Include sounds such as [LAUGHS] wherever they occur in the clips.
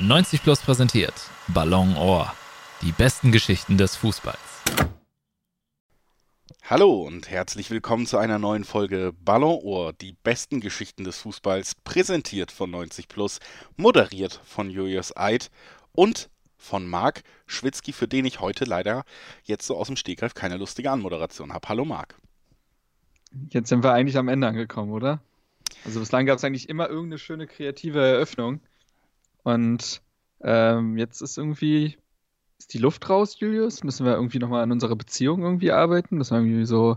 90 Plus präsentiert Ballon Ohr. Die besten Geschichten des Fußballs. Hallo und herzlich willkommen zu einer neuen Folge Ballon Ohr, die besten Geschichten des Fußballs, präsentiert von 90 Plus, moderiert von Julius Eid und von Marc Schwitzky, für den ich heute leider jetzt so aus dem Stegreif keine lustige Anmoderation habe. Hallo Marc. Jetzt sind wir eigentlich am Ende angekommen, oder? Also bislang gab es eigentlich immer irgendeine schöne kreative Eröffnung. Und ähm, jetzt ist irgendwie, ist die Luft raus, Julius? Müssen wir irgendwie nochmal an unserer Beziehung irgendwie arbeiten? Müssen wir irgendwie so,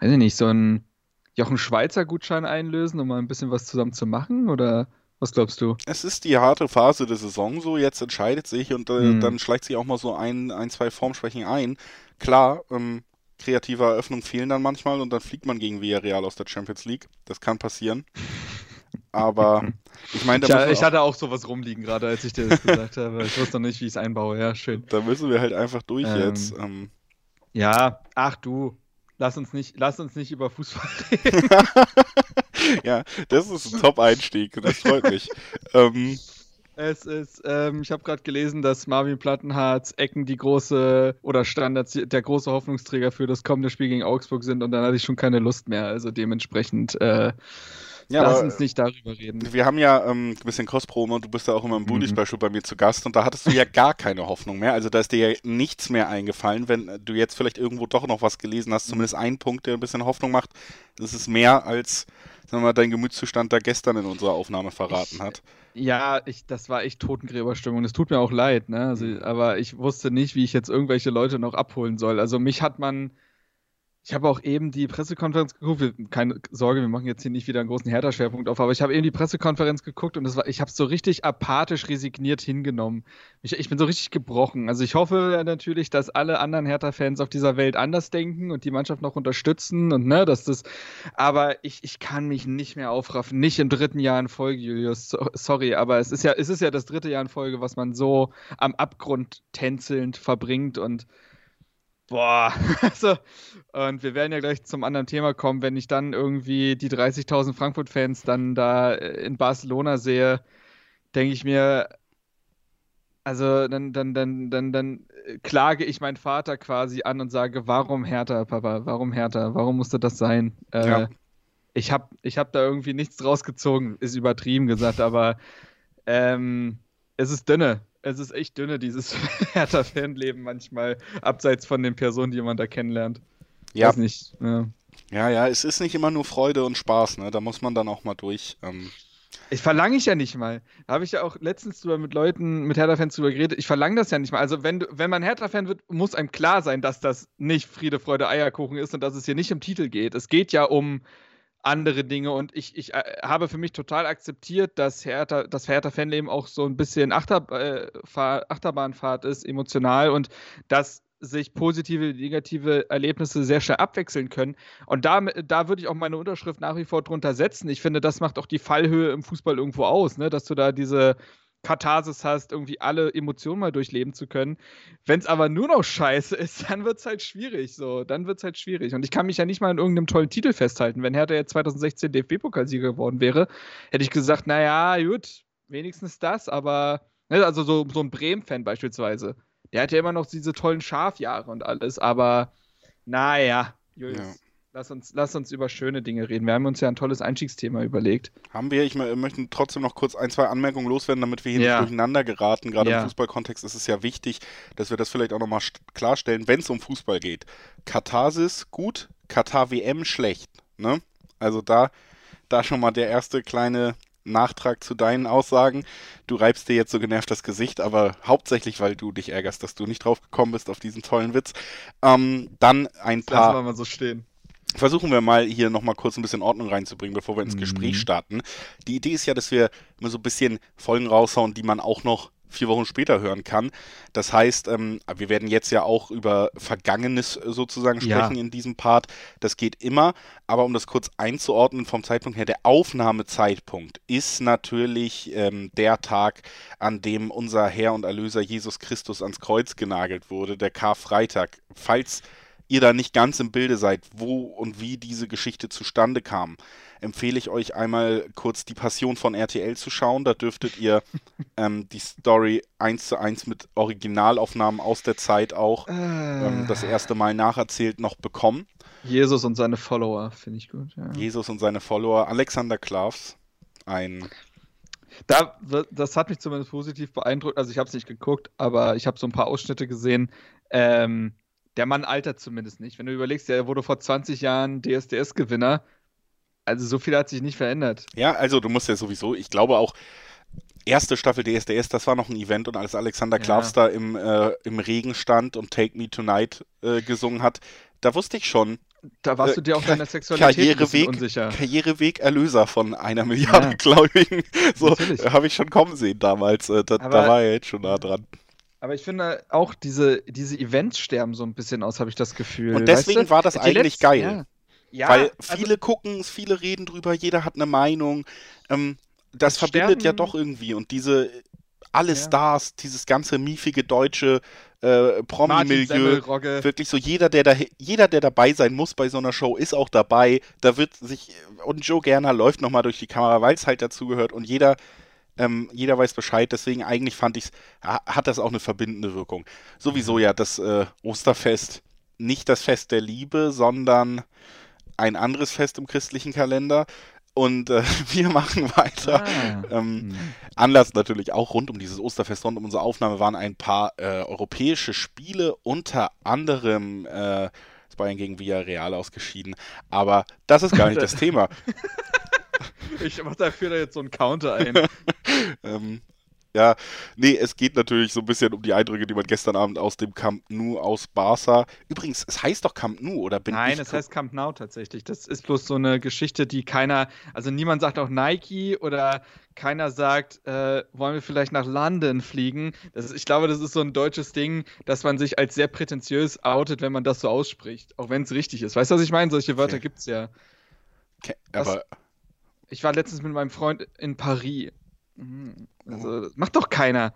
weiß ich nicht, so einen Jochen Schweizer Gutschein einlösen, um mal ein bisschen was zusammen zu machen? Oder was glaubst du? Es ist die harte Phase der Saison so, jetzt entscheidet sich und äh, hm. dann schleicht sich auch mal so ein, ein zwei Formschwächen ein. Klar, ähm, kreative Eröffnungen fehlen dann manchmal und dann fliegt man gegen Villarreal aus der Champions League. Das kann passieren. Aber ich meine, ich, ich hatte auch sowas rumliegen gerade, als ich dir das gesagt habe. Ich wusste noch nicht, wie ich es einbaue. Ja, schön. Da müssen wir halt einfach durch ähm, jetzt. Ähm. Ja, ach du, lass uns nicht, lass uns nicht über Fußball [LAUGHS] reden. [LAUGHS] ja, das ist ein Top-Einstieg. Das freut mich. [LAUGHS] ähm, es ist, ähm, ich habe gerade gelesen, dass Marvin Plattenharz Ecken die große oder Standards der große Hoffnungsträger für das kommende Spiel gegen Augsburg sind und dann hatte ich schon keine Lust mehr. Also dementsprechend äh, ja, Lass uns nicht darüber reden. Wir haben ja ähm, ein bisschen Cross-Promo und du bist ja auch immer im Bully Special mhm. bei mir zu Gast und da hattest du ja gar keine Hoffnung mehr. Also da ist dir ja nichts mehr eingefallen. Wenn du jetzt vielleicht irgendwo doch noch was gelesen hast, zumindest ein Punkt, der ein bisschen Hoffnung macht, das ist mehr als sagen wir mal, dein Gemütszustand da gestern in unserer Aufnahme verraten ich, hat. Ja, ich, das war echt Totengräberstimmung. Es tut mir auch leid, ne? Also, aber ich wusste nicht, wie ich jetzt irgendwelche Leute noch abholen soll. Also mich hat man ich habe auch eben die Pressekonferenz geguckt. keine Sorge, wir machen jetzt hier nicht wieder einen großen Hertha-Schwerpunkt auf, aber ich habe eben die Pressekonferenz geguckt und war, ich habe es so richtig apathisch resigniert hingenommen. Ich, ich, bin so richtig gebrochen. Also ich hoffe natürlich, dass alle anderen Hertha-Fans auf dieser Welt anders denken und die Mannschaft noch unterstützen und ne, dass das. Aber ich, ich kann mich nicht mehr aufraffen. Nicht im dritten Jahr in Folge, Julius. sorry, aber es ist ja, es ist ja das dritte Jahr in Folge, was man so am Abgrund tänzelnd verbringt und Boah, [LAUGHS] also, und wir werden ja gleich zum anderen Thema kommen, wenn ich dann irgendwie die 30.000 Frankfurt-Fans dann da äh, in Barcelona sehe, denke ich mir, also dann, dann, dann, dann, dann klage ich meinen Vater quasi an und sage, warum Hertha, Papa, warum Hertha, warum musste das sein? Äh, ja. Ich habe ich hab da irgendwie nichts draus gezogen, ist übertrieben gesagt, aber ähm, es ist dünne es ist echt dünne, dieses [LAUGHS] Hertha-Fanleben manchmal, abseits von den Personen, die man da kennenlernt. Ja. Weiß nicht. Ja. ja, ja, es ist nicht immer nur Freude und Spaß, ne? Da muss man dann auch mal durch. Ähm. Ich verlange ich ja nicht mal. Da habe ich ja auch letztens drüber mit Leuten, mit Hertha-Fans drüber geredet. Ich verlange das ja nicht mal. Also, wenn, du, wenn man Hertha-Fan wird, muss einem klar sein, dass das nicht Friede, Freude, Eierkuchen ist und dass es hier nicht um Titel geht. Es geht ja um andere Dinge. Und ich, ich äh, habe für mich total akzeptiert, dass Hertha, das Hertha-Fanleben auch so ein bisschen Achter, äh, Achterbahnfahrt ist, emotional und dass sich positive, negative Erlebnisse sehr schnell abwechseln können. Und da, da würde ich auch meine Unterschrift nach wie vor drunter setzen. Ich finde, das macht auch die Fallhöhe im Fußball irgendwo aus, ne? dass du da diese Katharsis hast, irgendwie alle Emotionen mal durchleben zu können. Wenn es aber nur noch scheiße ist, [LAUGHS] dann wird es halt schwierig. So, dann wird es halt schwierig. Und ich kann mich ja nicht mal in irgendeinem tollen Titel festhalten. Wenn Hertha jetzt 2016 DFB-Pokalsieger geworden wäre, hätte ich gesagt, naja, gut, wenigstens das, aber, ne, also so, so ein Bremen-Fan beispielsweise. Der hat ja immer noch diese tollen Schafjahre und alles, aber naja, Julius. Ja. Lass uns, lass uns über schöne Dinge reden. Wir haben uns ja ein tolles Einstiegsthema überlegt. Haben wir. Ich möchte trotzdem noch kurz ein, zwei Anmerkungen loswerden, damit wir hier ja. nicht durcheinander geraten. Gerade ja. im Fußballkontext ist es ja wichtig, dass wir das vielleicht auch nochmal klarstellen, wenn es um Fußball geht. Katharsis gut, Katar WM schlecht. Ne? Also da, da schon mal der erste kleine Nachtrag zu deinen Aussagen. Du reibst dir jetzt so genervt das Gesicht, aber hauptsächlich, weil du dich ärgerst, dass du nicht drauf gekommen bist auf diesen tollen Witz. Ähm, dann ein das paar. Lassen wir mal so stehen versuchen wir mal hier nochmal kurz ein bisschen Ordnung reinzubringen, bevor wir ins mhm. Gespräch starten. Die Idee ist ja, dass wir immer so ein bisschen Folgen raushauen, die man auch noch vier Wochen später hören kann. Das heißt, ähm, wir werden jetzt ja auch über Vergangenes sozusagen sprechen ja. in diesem Part. Das geht immer, aber um das kurz einzuordnen vom Zeitpunkt her, der Aufnahmezeitpunkt ist natürlich ähm, der Tag, an dem unser Herr und Erlöser Jesus Christus ans Kreuz genagelt wurde, der Karfreitag. Falls ihr da nicht ganz im Bilde seid, wo und wie diese Geschichte zustande kam, empfehle ich euch einmal kurz die Passion von RTL zu schauen. Da dürftet ihr [LAUGHS] ähm, die Story eins zu eins mit Originalaufnahmen aus der Zeit auch ähm, das erste Mal nacherzählt noch bekommen. Jesus und seine Follower, finde ich gut. Ja. Jesus und seine Follower. Alexander Klavs, ein da, das hat mich zumindest positiv beeindruckt. Also ich habe es nicht geguckt, aber ich habe so ein paar Ausschnitte gesehen. Ähm, der Mann altert zumindest nicht. Wenn du überlegst, der wurde vor 20 Jahren DSDS-Gewinner. Also so viel hat sich nicht verändert. Ja, also du musst ja sowieso, ich glaube auch, erste Staffel DSDS, das war noch ein Event und als Alexander ja. Klavs da im, äh, im Regen stand und Take Me Tonight äh, gesungen hat, da wusste ich schon, da warst du dir auch deiner Sexualität Karriereweg, unsicher. Karriereweg Erlöser von einer Milliarde ja. Gläubigen. [LAUGHS] So habe ich schon kommen sehen damals. Äh, da, da, war er jetzt schon nah dran. Aber ich finde auch diese, diese Events sterben so ein bisschen aus, habe ich das Gefühl. Und deswegen weißt du? war das Die eigentlich letzten, geil. Ja. Ja, Weil also viele also, gucken es, viele reden drüber, jeder hat eine Meinung. Ähm, das, das verbindet sterben, ja doch irgendwie. Und diese alle ja. Stars, dieses ganze miefige deutsche äh, Promi-Milieu. Wirklich so, jeder der, da, jeder, der dabei sein muss bei so einer Show, ist auch dabei. Da wird sich, und Joe Gerner läuft nochmal durch die Kamera, weil es halt dazugehört und jeder, ähm, jeder weiß Bescheid. Deswegen eigentlich fand ich hat das auch eine verbindende Wirkung. Sowieso ja das äh, Osterfest, nicht das Fest der Liebe, sondern ein anderes Fest im christlichen Kalender. Und äh, [LAUGHS] wir machen weiter. Ah. Ähm, hm. Anlass natürlich auch rund um dieses Osterfest, rund um unsere Aufnahme waren ein paar äh, europäische Spiele, unter anderem äh, Bayern gegen Villarreal ausgeschieden. Aber das ist gar nicht das [LAUGHS] Thema. Ich mach dafür da jetzt so einen Counter ein. [LAUGHS] ähm, ja, nee, es geht natürlich so ein bisschen um die Eindrücke, die man gestern Abend aus dem Camp Nou aus Barca. Übrigens, es heißt doch Camp Nou, oder bin Nein, ich es heißt Camp Nou tatsächlich. Das ist bloß so eine Geschichte, die keiner, also niemand sagt auch Nike oder keiner sagt, äh, wollen wir vielleicht nach London fliegen. Ist, ich glaube, das ist so ein deutsches Ding, dass man sich als sehr prätentiös outet, wenn man das so ausspricht. Auch wenn es richtig ist. Weißt du, was ich meine? Solche Wörter okay. gibt es ja. Okay, aber. Was, ich war letztens mit meinem Freund in Paris. Also, das macht doch keiner.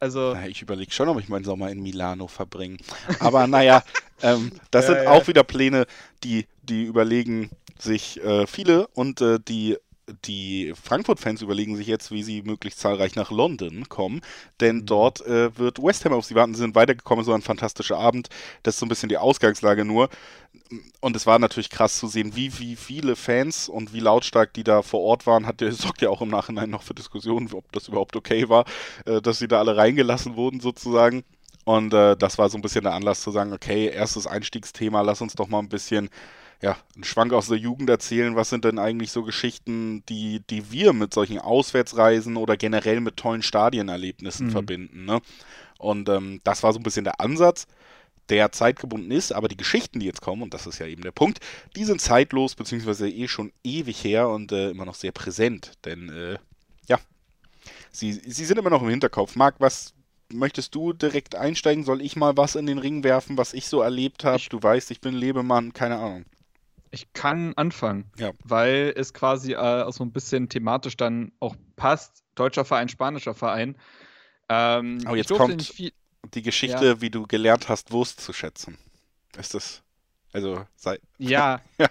Also, Na, ich überlege schon, ob ich meinen Sommer in Milano verbringe. Aber naja, [LAUGHS] ähm, das ja, sind ja. auch wieder Pläne, die, die überlegen sich äh, viele und äh, die die Frankfurt-Fans überlegen sich jetzt, wie sie möglichst zahlreich nach London kommen, denn mhm. dort äh, wird West Ham auf sie warten. Sie sind weitergekommen, so ein fantastischer Abend. Das ist so ein bisschen die Ausgangslage nur. Und es war natürlich krass zu sehen, wie, wie viele Fans und wie lautstark die da vor Ort waren. Hat der sorgt ja auch im Nachhinein noch für Diskussionen, ob das überhaupt okay war, äh, dass sie da alle reingelassen wurden sozusagen. Und äh, das war so ein bisschen der Anlass zu sagen, okay, erstes Einstiegsthema, lass uns doch mal ein bisschen ja, einen Schwank aus der Jugend erzählen. Was sind denn eigentlich so Geschichten, die, die wir mit solchen Auswärtsreisen oder generell mit tollen Stadienerlebnissen mhm. verbinden? Ne? Und ähm, das war so ein bisschen der Ansatz, der zeitgebunden ist, aber die Geschichten, die jetzt kommen, und das ist ja eben der Punkt, die sind zeitlos, beziehungsweise eh schon ewig her und äh, immer noch sehr präsent. Denn, äh, ja, sie, sie sind immer noch im Hinterkopf. Marc, was, möchtest du direkt einsteigen? Soll ich mal was in den Ring werfen, was ich so erlebt habe? Du weißt, ich bin Lebemann, keine Ahnung. Ich kann anfangen, ja. weil es quasi äh, auch so ein bisschen thematisch dann auch passt. Deutscher Verein, spanischer Verein. Ähm, oh, jetzt kommt viel... die Geschichte, ja. wie du gelernt hast, Wurst zu schätzen. Ist das, also, sei... Ja, [LAUGHS] ja.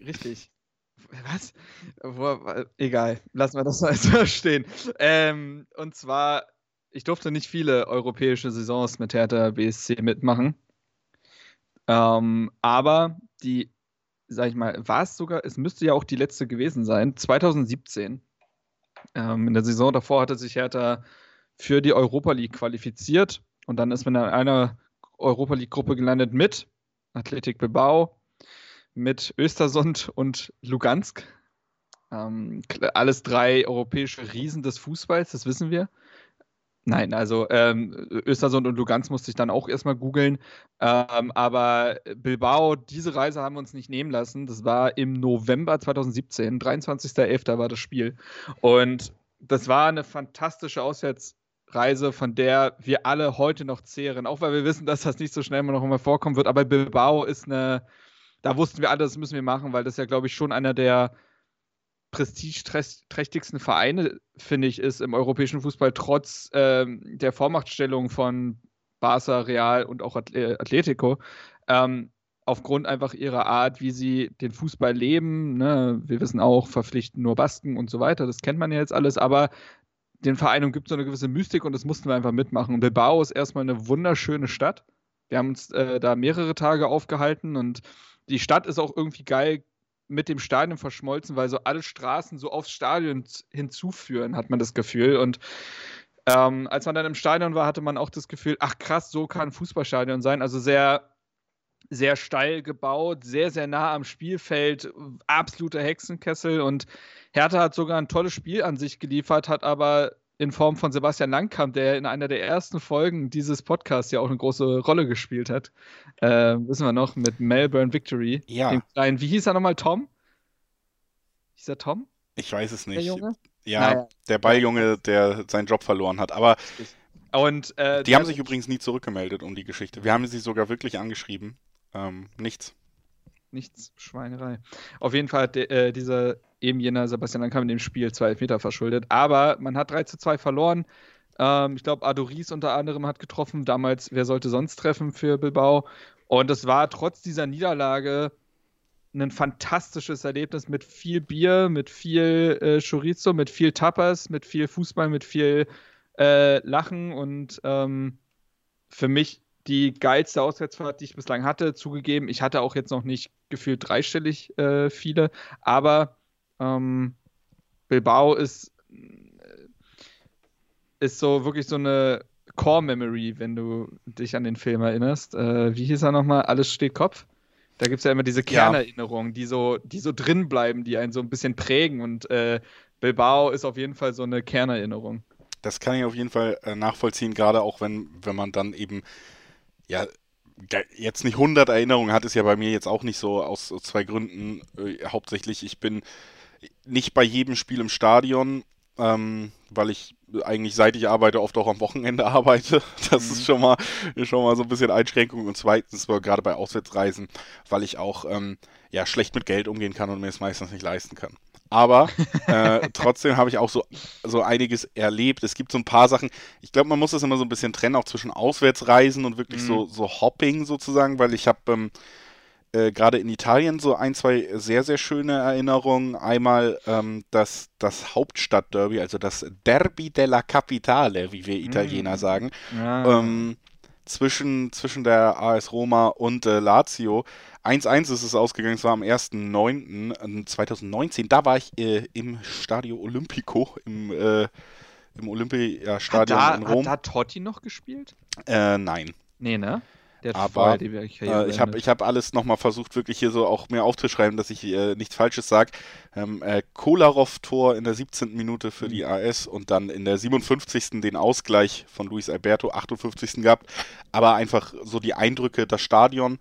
richtig. Was? Egal, lassen wir das [LAUGHS] mal so stehen. Ähm, und zwar, ich durfte nicht viele europäische Saisons mit Hertha BSC mitmachen. Ähm, aber die sag ich mal, war es sogar, es müsste ja auch die letzte gewesen sein, 2017. Ähm, in der Saison davor hatte sich Hertha für die Europa League qualifiziert und dann ist man in einer Europa League-Gruppe gelandet mit Athletic Bilbao, mit Östersund und Lugansk. Ähm, alles drei europäische Riesen des Fußballs, das wissen wir. Nein, also ähm, Östersund und Lugansk musste ich dann auch erstmal googeln. Ähm, aber Bilbao, diese Reise haben wir uns nicht nehmen lassen. Das war im November 2017, 23.11. war das Spiel. Und das war eine fantastische Auswärtsreise, von der wir alle heute noch zehren. Auch weil wir wissen, dass das nicht so schnell noch immer vorkommen wird. Aber Bilbao ist eine, da wussten wir alle, das müssen wir machen, weil das ja, glaube ich, schon einer der prestigeträchtigsten Vereine, finde ich, ist im europäischen Fußball trotz ähm, der Vormachtstellung von Barca, Real und auch Atletico. Ähm, aufgrund einfach ihrer Art, wie sie den Fußball leben. Ne? Wir wissen auch, verpflichten nur Basken und so weiter. Das kennt man ja jetzt alles. Aber den Vereinen gibt es so eine gewisse Mystik und das mussten wir einfach mitmachen. Und Bilbao ist erstmal eine wunderschöne Stadt. Wir haben uns äh, da mehrere Tage aufgehalten und die Stadt ist auch irgendwie geil mit dem Stadion verschmolzen, weil so alle Straßen so aufs Stadion hinzuführen, hat man das Gefühl. Und ähm, als man dann im Stadion war, hatte man auch das Gefühl, ach krass, so kann ein Fußballstadion sein. Also sehr, sehr steil gebaut, sehr, sehr nah am Spielfeld, absoluter Hexenkessel. Und Hertha hat sogar ein tolles Spiel an sich geliefert, hat aber in Form von Sebastian Langkamp, der in einer der ersten Folgen dieses Podcasts ja auch eine große Rolle gespielt hat. Äh, wissen wir noch, mit Melbourne Victory. Ja. Den kleinen, wie hieß er nochmal? Tom? Hieß er Tom? Ich weiß es nicht. Der Junge? Ja, naja. der Balljunge, der seinen Job verloren hat. Aber und, äh, die haben sich übrigens nie zurückgemeldet um die Geschichte. Wir haben sie sogar wirklich angeschrieben. Ähm, nichts. Nichts, Schweinerei. Auf jeden Fall hat de, äh, dieser eben jener Sebastian Langkamp in dem Spiel zwei Elfmeter verschuldet. Aber man hat 3 zu 2 verloren. Ähm, ich glaube, Adoris unter anderem hat getroffen. Damals, wer sollte sonst treffen für Bilbao? Und es war trotz dieser Niederlage ein fantastisches Erlebnis mit viel Bier, mit viel äh, Chorizo, mit viel Tapas, mit viel Fußball, mit viel äh, Lachen und ähm, für mich die geilste Auswärtsfahrt, die ich bislang hatte. Zugegeben, ich hatte auch jetzt noch nicht gefühlt dreistellig äh, viele, aber ähm, Bilbao ist, äh, ist so wirklich so eine Core Memory, wenn du dich an den Film erinnerst. Äh, wie hieß er nochmal? Alles steht Kopf. Da gibt es ja immer diese Kernerinnerungen, ja. die so, die so drin bleiben, die einen so ein bisschen prägen. Und äh, Bilbao ist auf jeden Fall so eine Kernerinnerung. Das kann ich auf jeden Fall äh, nachvollziehen, gerade auch wenn, wenn man dann eben ja jetzt nicht 100 Erinnerungen hat, ist ja bei mir jetzt auch nicht so aus zwei Gründen. Äh, hauptsächlich, ich bin nicht bei jedem Spiel im Stadion, ähm, weil ich eigentlich seit ich arbeite oft auch am Wochenende [LAUGHS] arbeite. Das mhm. ist schon mal, schon mal so ein bisschen Einschränkung. Und zweitens, gerade bei Auswärtsreisen, weil ich auch ähm, ja, schlecht mit Geld umgehen kann und mir es meistens nicht leisten kann. Aber [LAUGHS] äh, trotzdem habe ich auch so, so einiges erlebt. Es gibt so ein paar Sachen. Ich glaube, man muss das immer so ein bisschen trennen, auch zwischen Auswärtsreisen und wirklich mhm. so, so Hopping sozusagen, weil ich habe ähm, äh, gerade in Italien so ein, zwei sehr, sehr schöne Erinnerungen. Einmal ähm, das, das Hauptstadtderby, also das Derby della Capitale, wie wir Italiener mm. sagen. Ja. Ähm, zwischen, zwischen der AS Roma und äh, Lazio. 1-1 ist es ausgegangen, es war am 1.9.2019. Da war ich äh, im Stadio Olimpico, im, äh, im Olympiastadion in Rom. Hat da Totti noch gespielt? Äh, nein. Nee, ne? Aber äh, ich habe ich hab alles nochmal versucht, wirklich hier so auch mir aufzuschreiben, dass ich äh, nichts Falsches sage. Ähm, äh, Kolarov-Tor in der 17. Minute für mhm. die AS und dann in der 57. den Ausgleich von Luis Alberto, 58. gehabt. Aber einfach so die Eindrücke, das Stadion.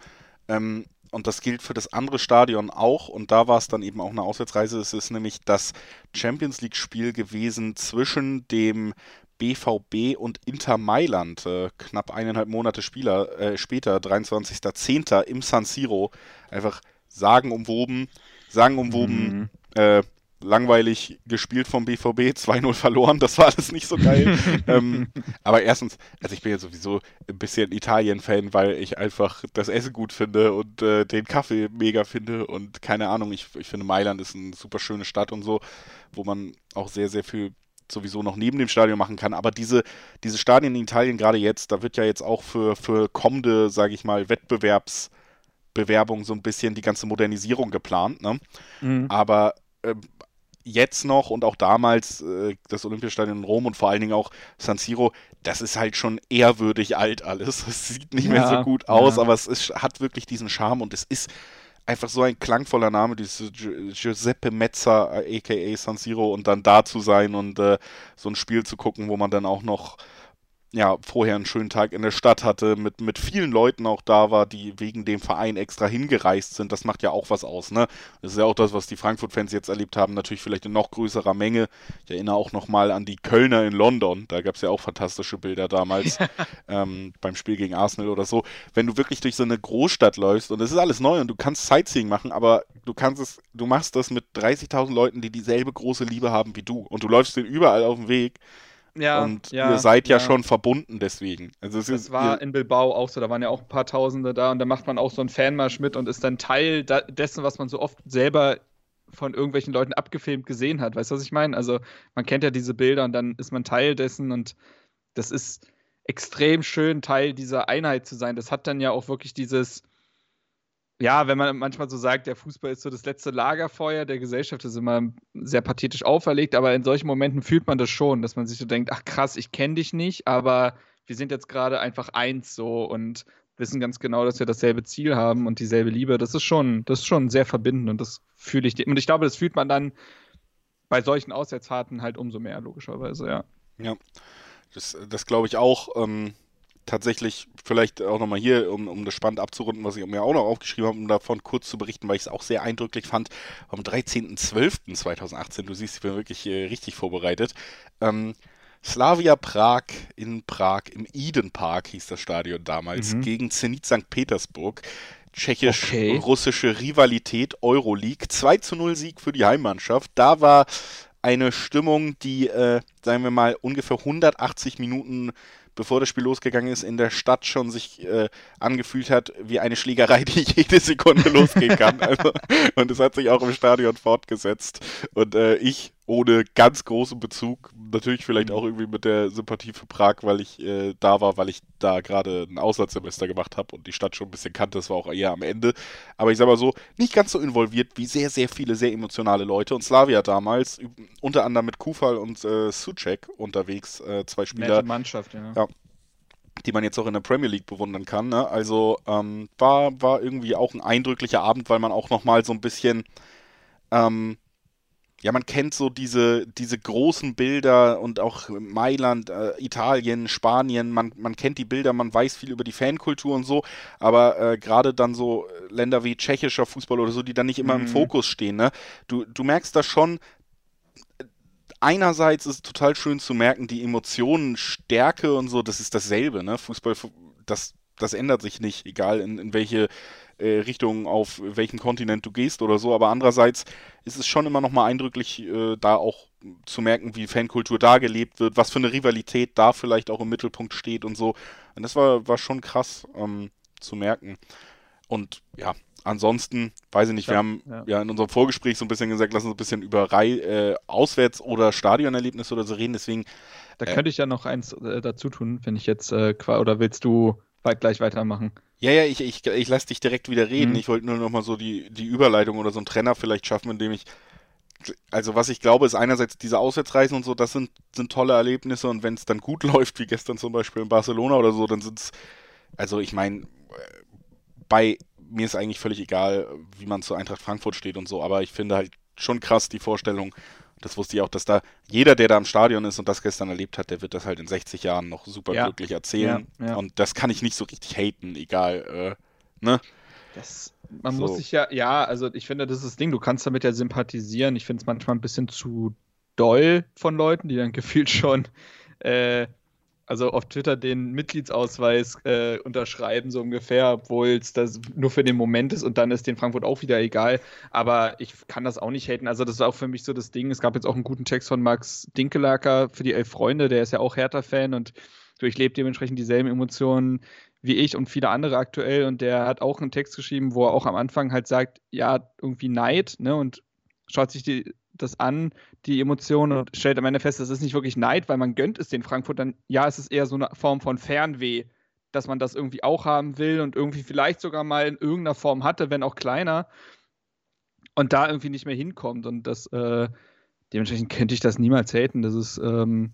Ähm, und das gilt für das andere Stadion auch. Und da war es dann eben auch eine Auswärtsreise. Es ist nämlich das Champions League-Spiel gewesen zwischen dem BVB und Inter Mailand. Äh, knapp eineinhalb Monate Spieler, äh, später, 23.10. im San Siro. Einfach sagenumwoben, sagenumwoben, mhm. äh, langweilig gespielt vom BVB, 2-0 verloren, das war alles nicht so geil. [LAUGHS] ähm, aber erstens, also ich bin ja sowieso ein bisschen Italien-Fan, weil ich einfach das Essen gut finde und äh, den Kaffee mega finde und keine Ahnung, ich, ich finde Mailand ist eine super schöne Stadt und so, wo man auch sehr, sehr viel sowieso noch neben dem Stadion machen kann. Aber diese, diese Stadien in Italien, gerade jetzt, da wird ja jetzt auch für, für kommende, sage ich mal, Wettbewerbsbewerbung so ein bisschen die ganze Modernisierung geplant. Ne? Mhm. Aber äh, jetzt noch und auch damals äh, das Olympiastadion in Rom und vor allen Dingen auch San Siro, das ist halt schon ehrwürdig alt alles. [LAUGHS] Es sieht nicht ja, mehr so gut aus, ja. aber es ist, hat wirklich diesen Charme und es ist einfach so ein klangvoller Name, dieses Giuseppe Mezza, aka äh, San Siro, und dann da zu sein und äh, so ein Spiel zu gucken, wo man dann auch noch ja, vorher einen schönen Tag in der Stadt hatte, mit, mit vielen Leuten auch da war, die wegen dem Verein extra hingereist sind. Das macht ja auch was aus, ne? Das ist ja auch das, was die Frankfurt-Fans jetzt erlebt haben, natürlich vielleicht in noch größerer Menge. Ich erinnere auch nochmal an die Kölner in London. Da gab es ja auch fantastische Bilder damals [LAUGHS] ähm, beim Spiel gegen Arsenal oder so. Wenn du wirklich durch so eine Großstadt läufst und es ist alles neu und du kannst Sightseeing machen, aber du kannst es, du machst das mit 30.000 Leuten, die dieselbe große Liebe haben wie du und du läufst denen überall auf dem Weg ja. Und ja, ihr seid ja, ja, schon verbunden deswegen. Also es das ist, war in Bilbao auch so, da waren ja auch ein paar Tausende da und da macht man auch so einen Fanmarsch mit und ist dann Teil dessen, was man so oft selber von irgendwelchen Leuten abgefilmt gesehen hat. Weißt du, was ich meine? Also man kennt ja diese Bilder und dann ist man Teil dessen und das ist extrem schön, Teil dieser Einheit zu sein. Das hat dann ja auch wirklich dieses, ja, wenn man manchmal so sagt, der Fußball ist so das letzte Lagerfeuer der Gesellschaft, das ist immer sehr pathetisch auferlegt, aber in solchen Momenten fühlt man das schon, dass man sich so denkt, ach krass, ich kenne dich nicht, aber wir sind jetzt gerade einfach eins so und wissen ganz genau, dass wir dasselbe Ziel haben und dieselbe Liebe. Das ist schon, das ist schon sehr verbindend und das fühle ich. Und ich glaube, das fühlt man dann bei solchen Auswärtsfahrten halt umso mehr, logischerweise, ja. Ja, das, das glaube ich auch. Ähm, tatsächlich vielleicht auch nochmal hier, um, um das spannend abzurunden, was ich mir auch noch aufgeschrieben habe, um davon kurz zu berichten, weil ich es auch sehr eindrücklich fand, am 13.12.2018, du siehst, ich bin wirklich äh, richtig vorbereitet, ähm, Slavia Prag in Prag, im Eden Park hieß das Stadion damals, mhm. gegen Zenit St. Petersburg. Tschechisch-russische okay. Rivalität, Euroleague. 2 zu 0 Sieg für die Heimmannschaft. Da war eine Stimmung, die, äh, sagen wir mal, ungefähr 180 Minuten bevor das Spiel losgegangen ist, in der Stadt schon sich äh, angefühlt hat wie eine Schlägerei, [LAUGHS] die jede Sekunde losgehen kann. Also, und es hat sich auch im Stadion fortgesetzt. Und äh, ich ohne ganz großen Bezug, natürlich vielleicht auch irgendwie mit der Sympathie für Prag, weil ich äh, da war, weil ich da gerade ein Auslandssemester gemacht habe und die Stadt schon ein bisschen kannte, das war auch eher am Ende. Aber ich sag mal so, nicht ganz so involviert wie sehr, sehr viele sehr emotionale Leute. Und Slavia damals, unter anderem mit Kufal und äh, Suchek unterwegs, äh, zwei Spieler. Mannschaft, ja. ja die man jetzt auch in der Premier League bewundern kann. Ne? Also ähm, war, war irgendwie auch ein eindrücklicher Abend, weil man auch nochmal so ein bisschen ähm, ja, man kennt so diese, diese großen Bilder und auch Mailand, äh, Italien, Spanien, man, man kennt die Bilder, man weiß viel über die Fankultur und so, aber äh, gerade dann so Länder wie tschechischer Fußball oder so, die dann nicht immer mhm. im Fokus stehen, ne? Du, du merkst das schon, einerseits ist es total schön zu merken, die Emotionen, Stärke und so, das ist dasselbe, ne? Fußball, das, das ändert sich nicht, egal in, in welche äh, Richtung, auf welchen Kontinent du gehst oder so. Aber andererseits ist es schon immer noch mal eindrücklich, äh, da auch zu merken, wie Fankultur da gelebt wird, was für eine Rivalität da vielleicht auch im Mittelpunkt steht und so. Und das war, war schon krass ähm, zu merken. Und ja, ansonsten, weiß ich nicht, ja, wir haben ja. ja. in unserem Vorgespräch so ein bisschen gesagt, lass uns ein bisschen über Rei äh, Auswärts- oder Stadionerlebnisse oder so reden, deswegen. Da könnte ich ja noch eins äh, dazu tun, wenn ich jetzt, äh, oder willst du gleich weitermachen? Ja, ja, ich, ich, ich lasse dich direkt wieder reden. Mhm. Ich wollte nur noch mal so die, die Überleitung oder so einen Trenner vielleicht schaffen, indem ich. Also, was ich glaube, ist einerseits diese Auswärtsreisen und so, das sind, sind tolle Erlebnisse und wenn es dann gut [LAUGHS] läuft, wie gestern zum Beispiel in Barcelona oder so, dann sind es. Also, ich meine, bei mir ist eigentlich völlig egal, wie man zu Eintracht Frankfurt steht und so, aber ich finde halt schon krass die Vorstellung, das wusste ich auch, dass da jeder, der da im Stadion ist und das gestern erlebt hat, der wird das halt in 60 Jahren noch super ja. glücklich erzählen. Ja, ja. Und das kann ich nicht so richtig haten, egal, äh, ne? Das, man so. muss sich ja, ja, also ich finde, das ist das Ding, du kannst damit ja sympathisieren. Ich finde es manchmal ein bisschen zu doll von Leuten, die dann [LAUGHS] gefühlt schon äh, also auf Twitter den Mitgliedsausweis äh, unterschreiben, so ungefähr, obwohl es das nur für den Moment ist und dann ist den Frankfurt auch wieder egal. Aber ich kann das auch nicht haten. Also, das ist auch für mich so das Ding. Es gab jetzt auch einen guten Text von Max Dinkelacker für die Elf Freunde, der ist ja auch Hertha-Fan und durchlebt dementsprechend dieselben Emotionen wie ich und viele andere aktuell. Und der hat auch einen Text geschrieben, wo er auch am Anfang halt sagt, ja, irgendwie Neid, ne? Und schaut sich die das an, die Emotionen, und stellt am Ende fest, das ist nicht wirklich Neid, weil man gönnt es den Frankfurtern. Ja, es ist eher so eine Form von Fernweh, dass man das irgendwie auch haben will und irgendwie vielleicht sogar mal in irgendeiner Form hatte, wenn auch kleiner. Und da irgendwie nicht mehr hinkommt. Und das, äh, dementsprechend könnte ich das niemals haten. Das ist, ähm,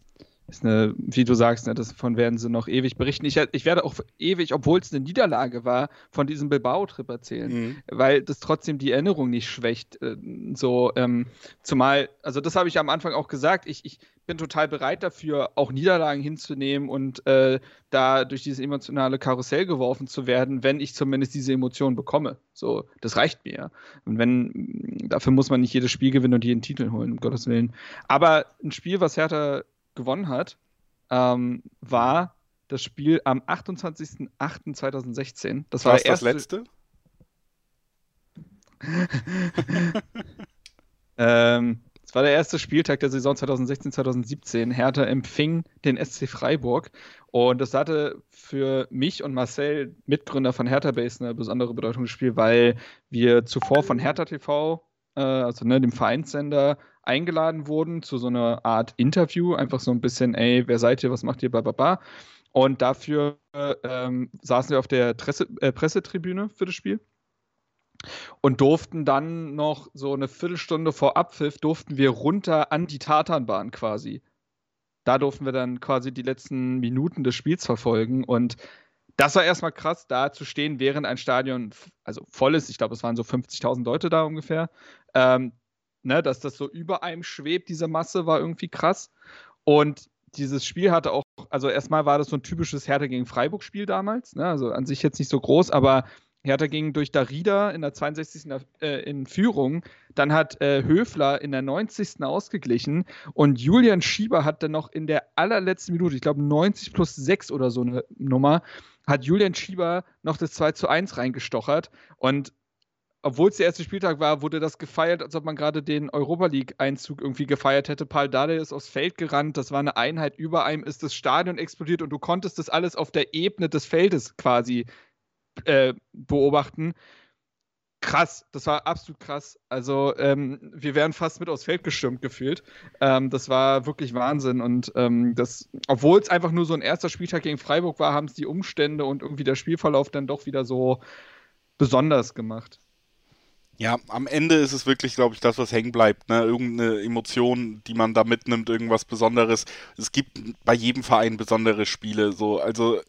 ist eine, wie du sagst, ne, davon werden sie noch ewig berichten. Ich, ich werde auch ewig, obwohl es eine Niederlage war, von diesem Bilbao-Trip erzählen, mhm. weil das trotzdem die Erinnerung nicht schwächt. Äh, so, ähm, zumal, also das habe ich am Anfang auch gesagt, ich, ich bin total bereit dafür, auch Niederlagen hinzunehmen und äh, da durch dieses emotionale Karussell geworfen zu werden, wenn ich zumindest diese Emotionen bekomme. So, das reicht mir. Und wenn, dafür muss man nicht jedes Spiel gewinnen und jeden Titel holen, um Gottes Willen. Aber ein Spiel, was Hertha gewonnen hat, ähm, war das Spiel am 28.08.2016. Das war, war das letzte? [LAUGHS] ähm, Es war der erste Spieltag der Saison 2016-2017. Hertha empfing den SC Freiburg. Und das hatte für mich und Marcel, Mitgründer von Hertha Base, eine besondere Bedeutung gespielt, weil wir zuvor von Hertha TV, äh, also ne, dem Vereinssender, eingeladen wurden zu so einer Art Interview. Einfach so ein bisschen, ey, wer seid ihr, was macht ihr, bla Und dafür ähm, saßen wir auf der Presse, äh, Pressetribüne für das Spiel und durften dann noch so eine Viertelstunde vor Abpfiff durften wir runter an die Tatanbahn quasi. Da durften wir dann quasi die letzten Minuten des Spiels verfolgen und das war erstmal krass, da zu stehen, während ein Stadion also voll ist. Ich glaube, es waren so 50.000 Leute da ungefähr. Ähm, ne, dass das so über einem schwebt, diese Masse, war irgendwie krass. Und dieses Spiel hatte auch, also erstmal war das so ein typisches Hertha gegen Freiburg-Spiel damals. Ne? Also an sich jetzt nicht so groß, aber Hertha ging durch Darida in der 62. Äh, in Führung. Dann hat äh, Höfler in der 90. ausgeglichen und Julian Schieber hat dann noch in der allerletzten Minute, ich glaube 90 plus 6 oder so eine Nummer, hat Julian Schieber noch das 2 zu 1 reingestochert. Und obwohl es der erste Spieltag war, wurde das gefeiert, als ob man gerade den Europa League-Einzug irgendwie gefeiert hätte. Paul Dade ist aufs Feld gerannt, das war eine Einheit, über einem ist das Stadion explodiert und du konntest das alles auf der Ebene des Feldes quasi äh, beobachten. Krass, das war absolut krass. Also, ähm, wir wären fast mit aufs Feld gestürmt gefühlt. Ähm, das war wirklich Wahnsinn. Und ähm, das, obwohl es einfach nur so ein erster Spieltag gegen Freiburg war, haben es die Umstände und irgendwie der Spielverlauf dann doch wieder so besonders gemacht. Ja, am Ende ist es wirklich, glaube ich, das, was hängen bleibt. Ne? Irgendeine Emotion, die man da mitnimmt, irgendwas Besonderes. Es gibt bei jedem Verein besondere Spiele. So, also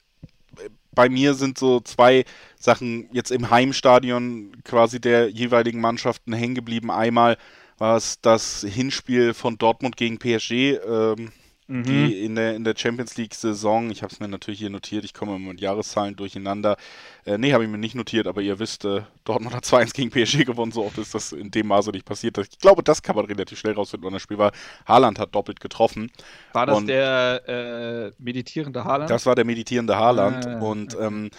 bei mir sind so zwei Sachen jetzt im Heimstadion quasi der jeweiligen Mannschaften hängen geblieben. Einmal war es das Hinspiel von Dortmund gegen PSG. Ähm, mhm. die in der, in der Champions League-Saison, ich habe es mir natürlich hier notiert, ich komme mit Jahreszahlen durcheinander. Äh, nee, habe ich mir nicht notiert, aber ihr wisst, äh, Dortmund hat 2-1 gegen PSG gewonnen, so oft ist das in dem Maße nicht passiert. Ich glaube, das kann man relativ schnell rausfinden, wann das Spiel war. Haaland hat doppelt getroffen. War das und der äh, meditierende Haaland? Das war der meditierende Haaland ah, und okay. ähm,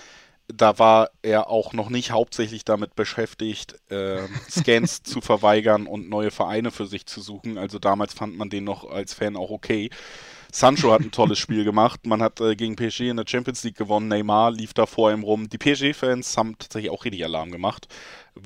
da war er auch noch nicht hauptsächlich damit beschäftigt, äh, Scans zu verweigern und neue Vereine für sich zu suchen. Also damals fand man den noch als Fan auch okay. Sancho hat ein tolles Spiel gemacht. Man hat äh, gegen PSG in der Champions League gewonnen. Neymar lief da vor ihm rum. Die PSG-Fans haben tatsächlich auch richtig Alarm gemacht.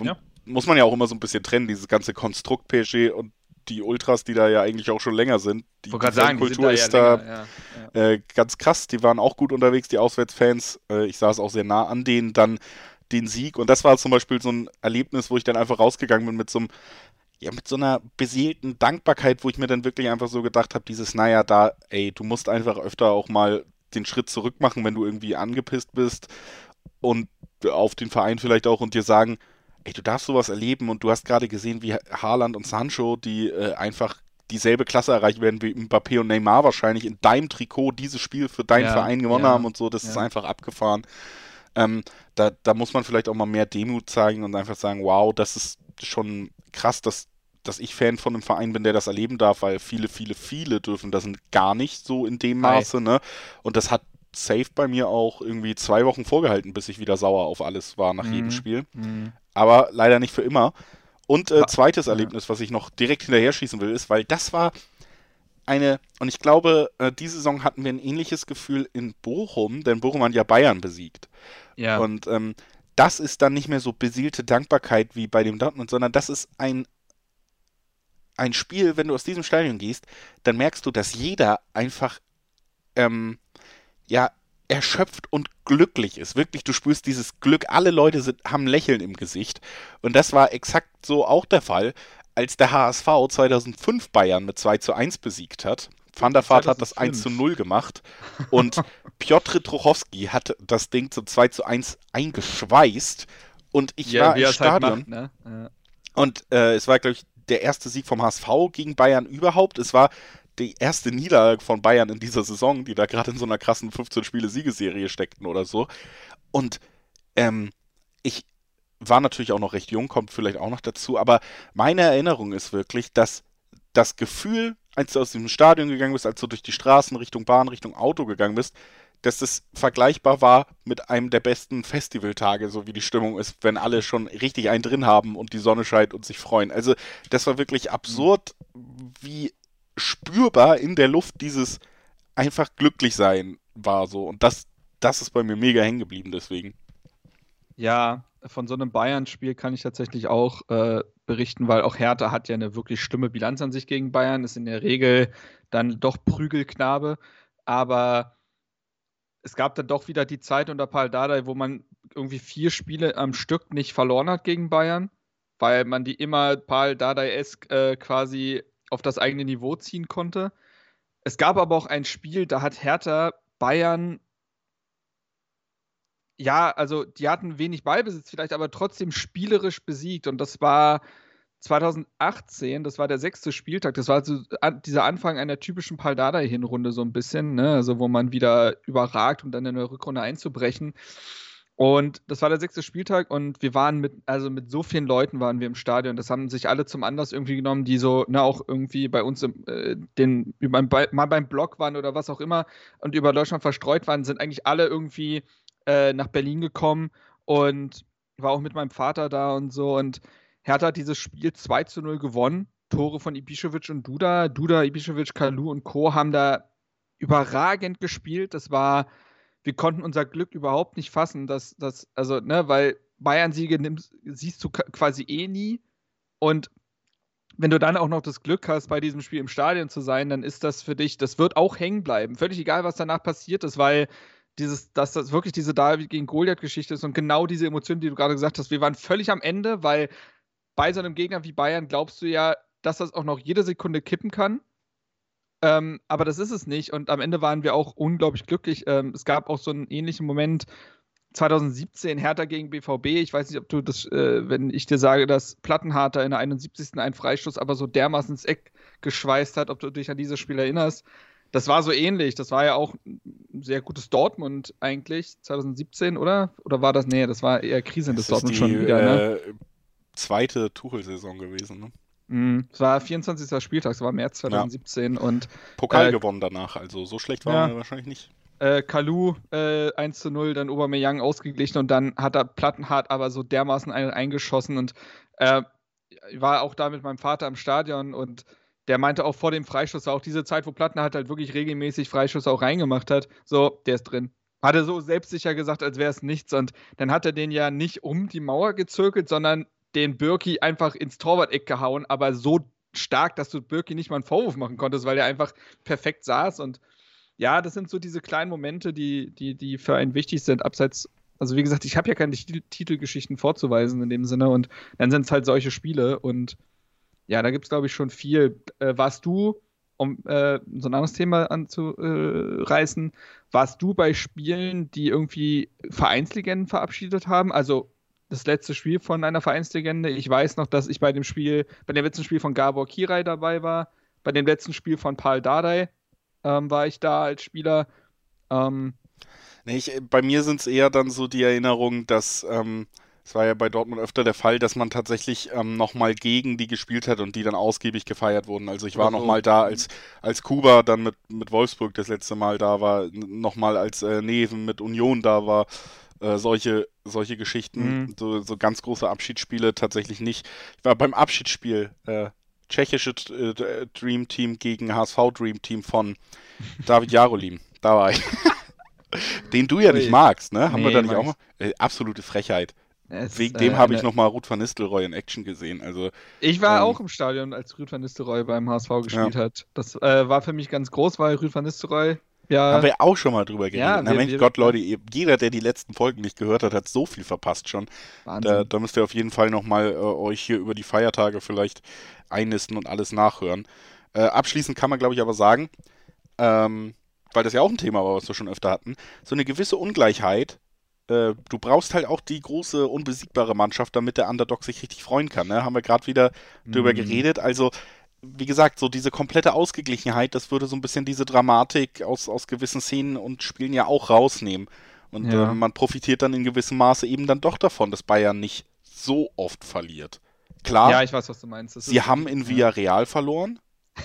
Ja. Muss man ja auch immer so ein bisschen trennen, dieses ganze Konstrukt PSG und die Ultras, die da ja eigentlich auch schon länger sind. Die, die sagen, Kultur ist da, ja ja, ja. Äh, ganz krass. Die waren auch gut unterwegs, die Auswärtsfans. Äh, ich saß auch sehr nah an denen. Dann den Sieg. Und das war zum Beispiel so ein Erlebnis, wo ich dann einfach rausgegangen bin mit so einem, ja, mit so einer beseelten Dankbarkeit, wo ich mir dann wirklich einfach so gedacht habe, dieses, naja, da, ey, du musst einfach öfter auch mal den Schritt zurück machen, wenn du irgendwie angepisst bist und auf den Verein vielleicht auch und dir sagen, ey, du darfst sowas erleben und du hast gerade gesehen, wie Haaland und Sancho, die äh, einfach dieselbe Klasse erreichen werden wie Mbappé und Neymar wahrscheinlich in deinem Trikot dieses Spiel für deinen ja, Verein gewonnen ja, haben und so, das ja. ist einfach abgefahren. Ähm, da, da muss man vielleicht auch mal mehr Demut zeigen und einfach sagen, wow, das ist schon krass, dass, dass ich Fan von einem Verein bin, der das erleben darf, weil viele, viele, viele dürfen das gar nicht so in dem Maße, ne? Und das hat safe bei mir auch irgendwie zwei Wochen vorgehalten, bis ich wieder sauer auf alles war nach mhm. jedem Spiel. Mhm aber leider nicht für immer. Und äh, zweites Erlebnis, was ich noch direkt hinterher schießen will, ist, weil das war eine, und ich glaube, äh, diese Saison hatten wir ein ähnliches Gefühl in Bochum, denn Bochum hat ja Bayern besiegt. Ja. Und ähm, das ist dann nicht mehr so besielte Dankbarkeit wie bei dem Dortmund, sondern das ist ein, ein Spiel, wenn du aus diesem Stadion gehst, dann merkst du, dass jeder einfach ähm, ja erschöpft und glücklich ist. Wirklich, du spürst dieses Glück. Alle Leute sind, haben Lächeln im Gesicht. Und das war exakt so auch der Fall, als der HSV 2005 Bayern mit 2 zu 1 besiegt hat. Van der Vaart hat das 1 zu 0 gemacht und [LAUGHS] Piotr Trochowski hat das Ding zum 2 zu 1 eingeschweißt und ich ja, war im halt Stadion halt macht, ne? ja. und äh, es war, glaube ich, der erste Sieg vom HSV gegen Bayern überhaupt. Es war die erste Niederlage von Bayern in dieser Saison, die da gerade in so einer krassen 15-Spiele-Siegeserie steckten oder so. Und ähm, ich war natürlich auch noch recht jung, kommt vielleicht auch noch dazu, aber meine Erinnerung ist wirklich, dass das Gefühl, als du aus dem Stadion gegangen bist, als du durch die Straßen Richtung Bahn, Richtung Auto gegangen bist, dass das vergleichbar war mit einem der besten Festivaltage, so wie die Stimmung ist, wenn alle schon richtig einen drin haben und die Sonne scheint und sich freuen. Also das war wirklich absurd, wie spürbar in der Luft dieses einfach glücklich sein war so. Und das, das ist bei mir mega hängen geblieben deswegen. Ja, von so einem Bayern-Spiel kann ich tatsächlich auch äh, berichten, weil auch Hertha hat ja eine wirklich schlimme Bilanz an sich gegen Bayern, ist in der Regel dann doch Prügelknabe, aber es gab dann doch wieder die Zeit unter Paul Dardai, wo man irgendwie vier Spiele am Stück nicht verloren hat gegen Bayern, weil man die immer Paul Dardai-esk äh, quasi auf das eigene Niveau ziehen konnte. Es gab aber auch ein Spiel, da hat Hertha Bayern ja, also die hatten wenig Ballbesitz vielleicht, aber trotzdem spielerisch besiegt. Und das war 2018, das war der sechste Spieltag, das war also dieser Anfang einer typischen Paldada-Hinrunde so ein bisschen, ne? also wo man wieder überragt, um dann in der Rückrunde einzubrechen. Und das war der sechste Spieltag und wir waren mit, also mit so vielen Leuten waren wir im Stadion. Das haben sich alle zum Anlass irgendwie genommen, die so, ne, auch irgendwie bei uns im, äh, den, über, mal beim Blog waren oder was auch immer und über Deutschland verstreut waren, sind eigentlich alle irgendwie äh, nach Berlin gekommen und war auch mit meinem Vater da und so. Und Hertha hat dieses Spiel 2 zu 0 gewonnen. Tore von Ibišević und Duda. Duda, Ibišević, Kalu und Co. haben da überragend gespielt. Das war, wir konnten unser Glück überhaupt nicht fassen, dass das, also, ne, weil Bayern-Siege siehst du quasi eh nie. Und wenn du dann auch noch das Glück hast, bei diesem Spiel im Stadion zu sein, dann ist das für dich, das wird auch hängen bleiben. Völlig egal, was danach passiert ist, weil dieses, dass das wirklich diese David gegen Goliath-Geschichte ist und genau diese Emotionen, die du gerade gesagt hast. Wir waren völlig am Ende, weil bei so einem Gegner wie Bayern glaubst du ja, dass das auch noch jede Sekunde kippen kann. Ähm, aber das ist es nicht. Und am Ende waren wir auch unglaublich glücklich. Ähm, es gab auch so einen ähnlichen Moment 2017 Hertha gegen BVB. Ich weiß nicht, ob du das, äh, wenn ich dir sage, dass Plattenharter in der 71. einen Freistoß aber so dermaßen ins Eck geschweißt hat, ob du dich an dieses Spiel erinnerst das war so ähnlich. Das war ja auch ein sehr gutes Dortmund eigentlich, 2017, oder? Oder war das, nee, das war eher Krise das Dortmund die, schon wieder, ne? Äh, zweite Tuchel-Saison gewesen, ne? Mm, es war 24. Spieltag, es war März 2017 ja. und. Pokal äh, gewonnen danach, also so schlecht war ja, er wahrscheinlich nicht. Äh, Kalu äh, 1 zu 0, dann Aubameyang ausgeglichen und dann hat er Plattenhart aber so dermaßen eingeschossen und äh, war auch da mit meinem Vater am Stadion und der meinte auch vor dem war auch diese Zeit, wo Plattner halt, wirklich regelmäßig Freistoß auch reingemacht hat, so, der ist drin. Hat er so selbstsicher gesagt, als wäre es nichts. Und dann hat er den ja nicht um die Mauer gezirkelt, sondern den Birki einfach ins Torwart-Eck gehauen, aber so stark, dass du Birki nicht mal einen Vorwurf machen konntest, weil er einfach perfekt saß. Und ja, das sind so diese kleinen Momente, die, die, die für einen wichtig sind, abseits. Also wie gesagt, ich habe ja keine Titelgeschichten vorzuweisen in dem Sinne und dann sind es halt solche Spiele und ja, da gibt es, glaube ich, schon viel. Äh, warst du, um äh, so ein anderes Thema anzureißen, warst du bei Spielen, die irgendwie Vereinslegenden verabschiedet haben? Also das letzte Spiel von einer Vereinslegende. Ich weiß noch, dass ich bei dem Spiel, bei dem letzten Spiel von Gabor Kirai dabei war. Bei dem letzten Spiel von Paul Dardai ähm, war ich da als Spieler. Ähm, nee, ich, bei mir sind es eher dann so die Erinnerungen, dass ähm, es war ja bei Dortmund öfter der Fall, dass man tatsächlich ähm, nochmal gegen die gespielt hat und die dann ausgiebig gefeiert wurden. Also ich war also, nochmal da, als, als Kuba dann mit, mit Wolfsburg das letzte Mal da war, nochmal als äh, Neven mit Union da war. Äh, solche, solche Geschichten, mhm. so, so ganz große Abschiedsspiele tatsächlich nicht. Ich war beim Abschiedsspiel äh, tschechische äh, Dream Team gegen HSV Dream Team von David Jarolim. Da war ich. [LAUGHS] Den du ja nicht magst, ne? Haben nee, wir da nicht auch mal? Äh, absolute Frechheit. Es Wegen ist, dem äh, habe ich nochmal Ruth van Nistelrooy in Action gesehen. Also, ich war ähm, auch im Stadion, als Ruth van Nistelrooy beim HSV gespielt ja. hat. Das äh, war für mich ganz groß, weil Ruth van Nistelrooy ja. Haben wir auch schon mal drüber geredet. Ja, Na wir, Mensch, wir, Gott, Leute, jeder, der die letzten Folgen nicht gehört hat, hat so viel verpasst schon. Da, da, müsst ihr auf jeden Fall nochmal äh, euch hier über die Feiertage vielleicht einnisten und alles nachhören. Äh, abschließend kann man, glaube ich, aber sagen, ähm, weil das ja auch ein Thema war, was wir schon öfter hatten, so eine gewisse Ungleichheit äh, du brauchst halt auch die große, unbesiegbare Mannschaft, damit der Underdog sich richtig freuen kann. Ne? Haben wir gerade wieder mhm. drüber geredet. Also, wie gesagt, so diese komplette Ausgeglichenheit, das würde so ein bisschen diese Dramatik aus, aus gewissen Szenen und Spielen ja auch rausnehmen. Und ja. äh, man profitiert dann in gewissem Maße eben dann doch davon, dass Bayern nicht so oft verliert. Klar. Ja, ich weiß, was du meinst. Das sie haben in Villarreal ja. verloren. [LAUGHS]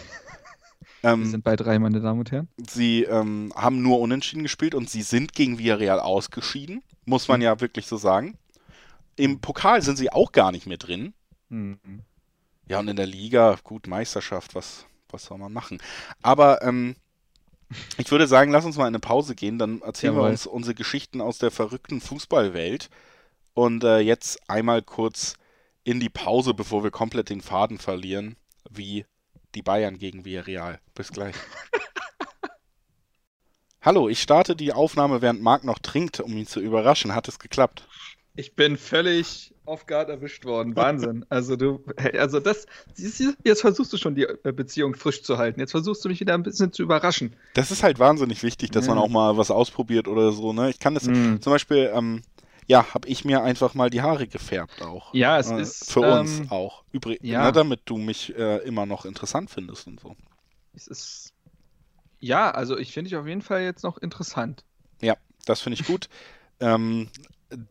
Ähm, Wir sind bei drei, meine Damen und Herren. Sie ähm, haben nur unentschieden gespielt und sie sind gegen Villarreal ausgeschieden, muss man mhm. ja wirklich so sagen. Im Pokal sind sie auch gar nicht mehr drin. Mhm. Ja, und in der Liga, gut, Meisterschaft, was, was soll man machen? Aber ähm, ich würde sagen, lass uns mal in eine Pause gehen, dann erzählen Jawohl. wir uns unsere Geschichten aus der verrückten Fußballwelt. Und äh, jetzt einmal kurz in die Pause, bevor wir komplett den Faden verlieren, wie die Bayern gegen Villarreal. Bis gleich. [LAUGHS] Hallo, ich starte die Aufnahme, während Marc noch trinkt, um ihn zu überraschen. Hat es geklappt? Ich bin völlig off guard erwischt worden. Wahnsinn. [LAUGHS] Also du, also das, jetzt versuchst du schon die äh, Beziehung frisch zu halten. Jetzt versuchst du mich wieder ein bisschen zu überraschen. Das ist halt wahnsinnig wichtig, dass ja. man auch mal was ausprobiert oder so. Ne? Ich kann das mhm. zum Beispiel, ähm, ja, habe ich mir einfach mal die Haare gefärbt auch. Ja, es äh, ist für ähm, uns auch. Übrigens, ja. ne, damit du mich äh, immer noch interessant findest und so. Es ist ja, also ich finde ich auf jeden Fall jetzt noch interessant. Ja, das finde ich gut. ähm,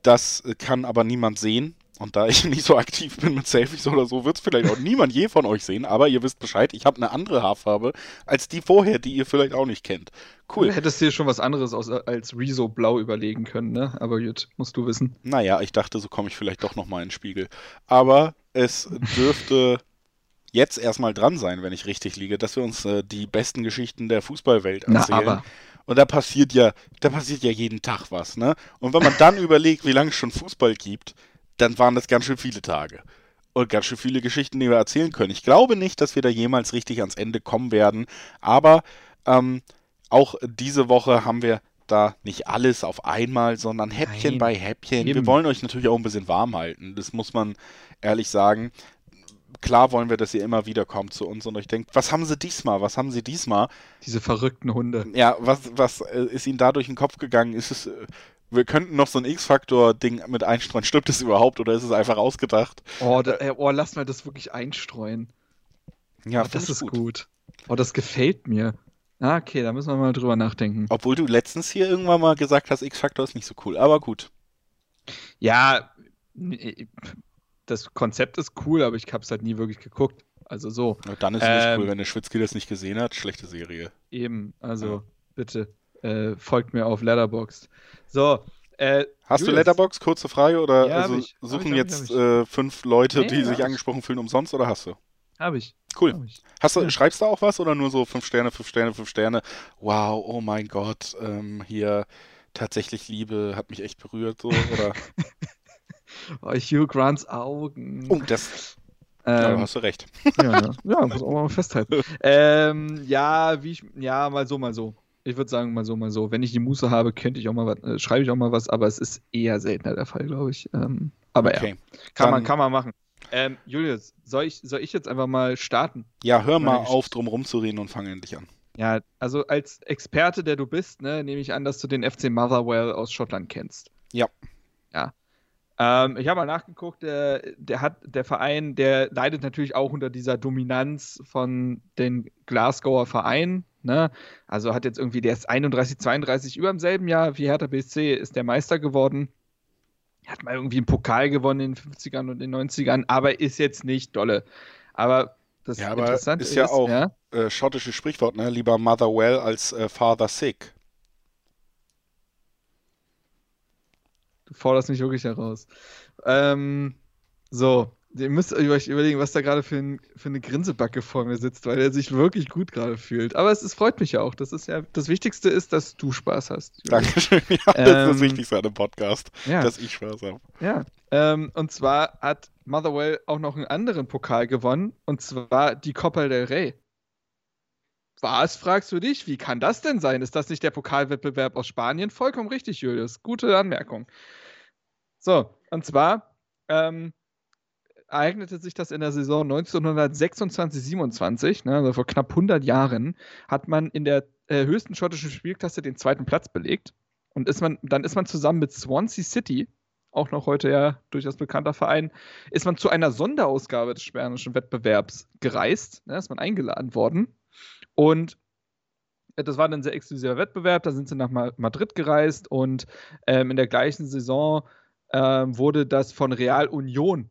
das kann aber niemand sehen. Und da ich [LAUGHS] nicht so aktiv bin mit Selfies oder so, wird es vielleicht auch niemand je von euch sehen. Aber ihr wisst Bescheid, ich habe eine andere Haarfarbe als die vorher, die ihr vielleicht auch nicht kennt. Cool. Du hättest dir schon was anderes aus, als Rezo Blau überlegen können, ne? Aber gut, musst du wissen. Naja, ich dachte, so komme ich vielleicht doch nochmal in den Spiegel. Aber es [LAUGHS] dürfte jetzt erstmal dran sein, wenn ich richtig liege, dass wir uns äh, die besten Geschichten der Fußballwelt erzählen. Na, aber. Und da passiert ja, da passiert ja jeden Tag was, ne? Und wenn man dann [LAUGHS] überlegt, wie lange es schon Fußball gibt, dann waren das ganz schön viele Tage. Und ganz schön viele Geschichten, die wir erzählen können. Ich glaube nicht, dass wir da jemals richtig ans Ende kommen werden. Aber ähm, auch diese Woche haben wir da nicht alles auf einmal, sondern Häppchen Nein. bei Häppchen. Eben. Wir wollen euch natürlich auch ein bisschen warm halten. Das muss man ehrlich sagen klar wollen wir, dass ihr immer wieder kommt zu uns und euch denkt, was haben sie diesmal? Was haben sie diesmal? Diese verrückten Hunde. Ja, was, was äh, ist ihnen da durch den Kopf gegangen? Ist es, äh, wir könnten noch so ein X-Faktor-Ding mit einstreuen. Stimmt es überhaupt oder ist es einfach ausgedacht? Oh, da, äh, oh lass mal das wirklich einstreuen. Ja, oh, das ist gut. gut. Oh, das gefällt mir. Ah, okay, da müssen wir mal drüber nachdenken. Obwohl du letztens hier irgendwann mal gesagt hast, X-Faktor ist nicht so cool, aber gut. Ja, das Konzept ist cool, aber ich habe es halt nie wirklich geguckt. Also so. Ja, dann ist es ähm, nicht cool, ähm, wenn der Schwitzki das nicht gesehen hat. Schlechte Serie. Eben, also ja. bitte äh, folgt mir auf Letterboxd. So. Äh, Hast Julius. du Letterbox? Kurze Frage oder ja, also ich, suchen ich, jetzt äh, fünf Leute, nee, die sich angesprochen fühlen, umsonst oder hast du? Habe ich. Cool. Hab ich. Hast du, ja. Schreibst du auch was oder nur so fünf Sterne, fünf Sterne, fünf Sterne? Wow, oh mein Gott, ähm, hier tatsächlich Liebe hat mich echt berührt, so oder? [LAUGHS] oh, Hugh Grants Augen. Oh, das. Ähm, ja, hast du recht. ja, ne? ja, muss auch mal festhalten. [LAUGHS] ähm, ja, wie ich, ja, mal so, mal so. Ich würde sagen, mal so, mal so. Wenn ich die Muße habe, könnte ich auch mal was, äh, schreibe ich auch mal was, aber es ist eher seltener der Fall, glaube ich. Ähm, aber okay. ja, kann man, kann man machen. Ähm, Julius, soll ich, soll ich jetzt einfach mal starten? Ja, hör mal auf, drum rumzureden und fang endlich an. Ja, also als Experte, der du bist, ne, nehme ich an, dass du den FC Motherwell aus Schottland kennst. Ja. Ja. Ähm, ich habe mal nachgeguckt, der, der, hat, der Verein, der leidet natürlich auch unter dieser Dominanz von den Glasgower Vereinen. Ne? Also hat jetzt irgendwie, der ist 31, 32 über im selben Jahr wie Hertha BSC, ist der Meister geworden. Hat mal irgendwie einen Pokal gewonnen in den 50ern und den 90ern, aber ist jetzt nicht dolle. Aber das ja, aber ist ja auch ja? Äh, schottisches Sprichwort, ne? Lieber Mother well als äh, Father sick. Du forderst mich wirklich heraus. Ähm, so, ihr müsst euch überlegen, was da gerade für, ein, für, eine Grinsebacke vor mir sitzt, weil er sich wirklich gut gerade fühlt. Aber es, es, freut mich ja auch. Das ist ja das Wichtigste ist, dass du Spaß hast. Dankeschön. Ja, das ähm, ist das ähm, Wichtigste an dem Podcast, ja. dass ich Spaß habe. Ja. Ähm, und zwar hat Motherwell auch noch einen anderen Pokal gewonnen, und zwar die Copa del Rey. Was, fragst du dich? Wie kann das denn sein? Ist das nicht der Pokalwettbewerb aus Spanien? Vollkommen richtig, Julius. Gute Anmerkung. So, und zwar ähm, ereignete sich das in der Saison 1926-27, ne, also vor knapp 100 Jahren, hat man in der äh, höchsten schottischen Spielklasse den zweiten Platz belegt. Und ist man, dann ist man zusammen mit Swansea City, auch noch heute ja durchaus bekannter Verein, ist man zu einer Sonderausgabe des spanischen Wettbewerbs gereist, ne, ist man eingeladen worden. Und äh, das war ein sehr exklusiver Wettbewerb, da sind sie nach Madrid gereist und ähm, in der gleichen Saison ähm, wurde das von Real Union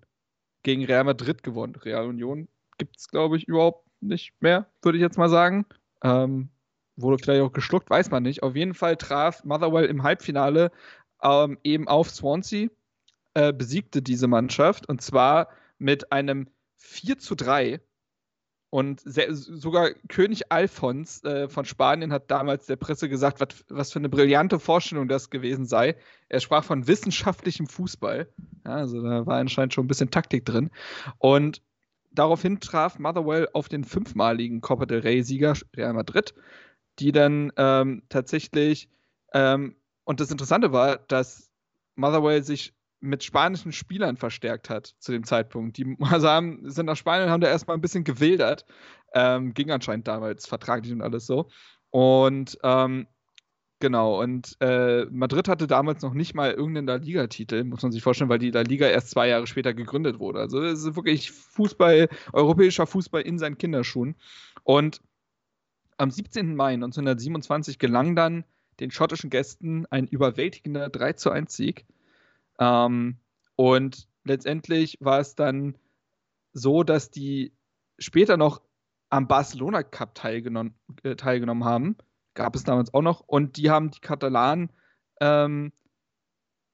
gegen Real Madrid gewonnen. Real Union gibt es, glaube ich, überhaupt nicht mehr, würde ich jetzt mal sagen. Ähm, wurde gleich auch geschluckt, weiß man nicht. Auf jeden Fall traf Motherwell im Halbfinale ähm, eben auf Swansea, äh, besiegte diese Mannschaft und zwar mit einem 4 zu 3. Und sogar König Alfons äh, von Spanien hat damals der Presse gesagt, wat, was für eine brillante Vorstellung das gewesen sei. Er sprach von wissenschaftlichem Fußball. Ja, also da war anscheinend schon ein bisschen Taktik drin. Und daraufhin traf Motherwell auf den fünfmaligen Copa del Rey-Sieger Real Madrid, die dann ähm, tatsächlich, ähm, und das Interessante war, dass Motherwell sich mit spanischen Spielern verstärkt hat zu dem Zeitpunkt. Die also haben, sind nach Spanien und haben da erstmal ein bisschen gewildert. Ähm, ging anscheinend damals vertraglich und alles so. Und ähm, genau, und äh, Madrid hatte damals noch nicht mal irgendeinen La Liga-Titel, muss man sich vorstellen, weil die La Liga erst zwei Jahre später gegründet wurde. Also es ist wirklich Fußball, europäischer Fußball in seinen Kinderschuhen. Und am 17. Mai 1927 gelang dann den schottischen Gästen ein überwältigender 3 zu 1 Sieg. Ähm, und letztendlich war es dann so, dass die später noch am Barcelona Cup teilgenommen, äh, teilgenommen haben. Gab es damals auch noch. Und die haben die Katalanen ähm,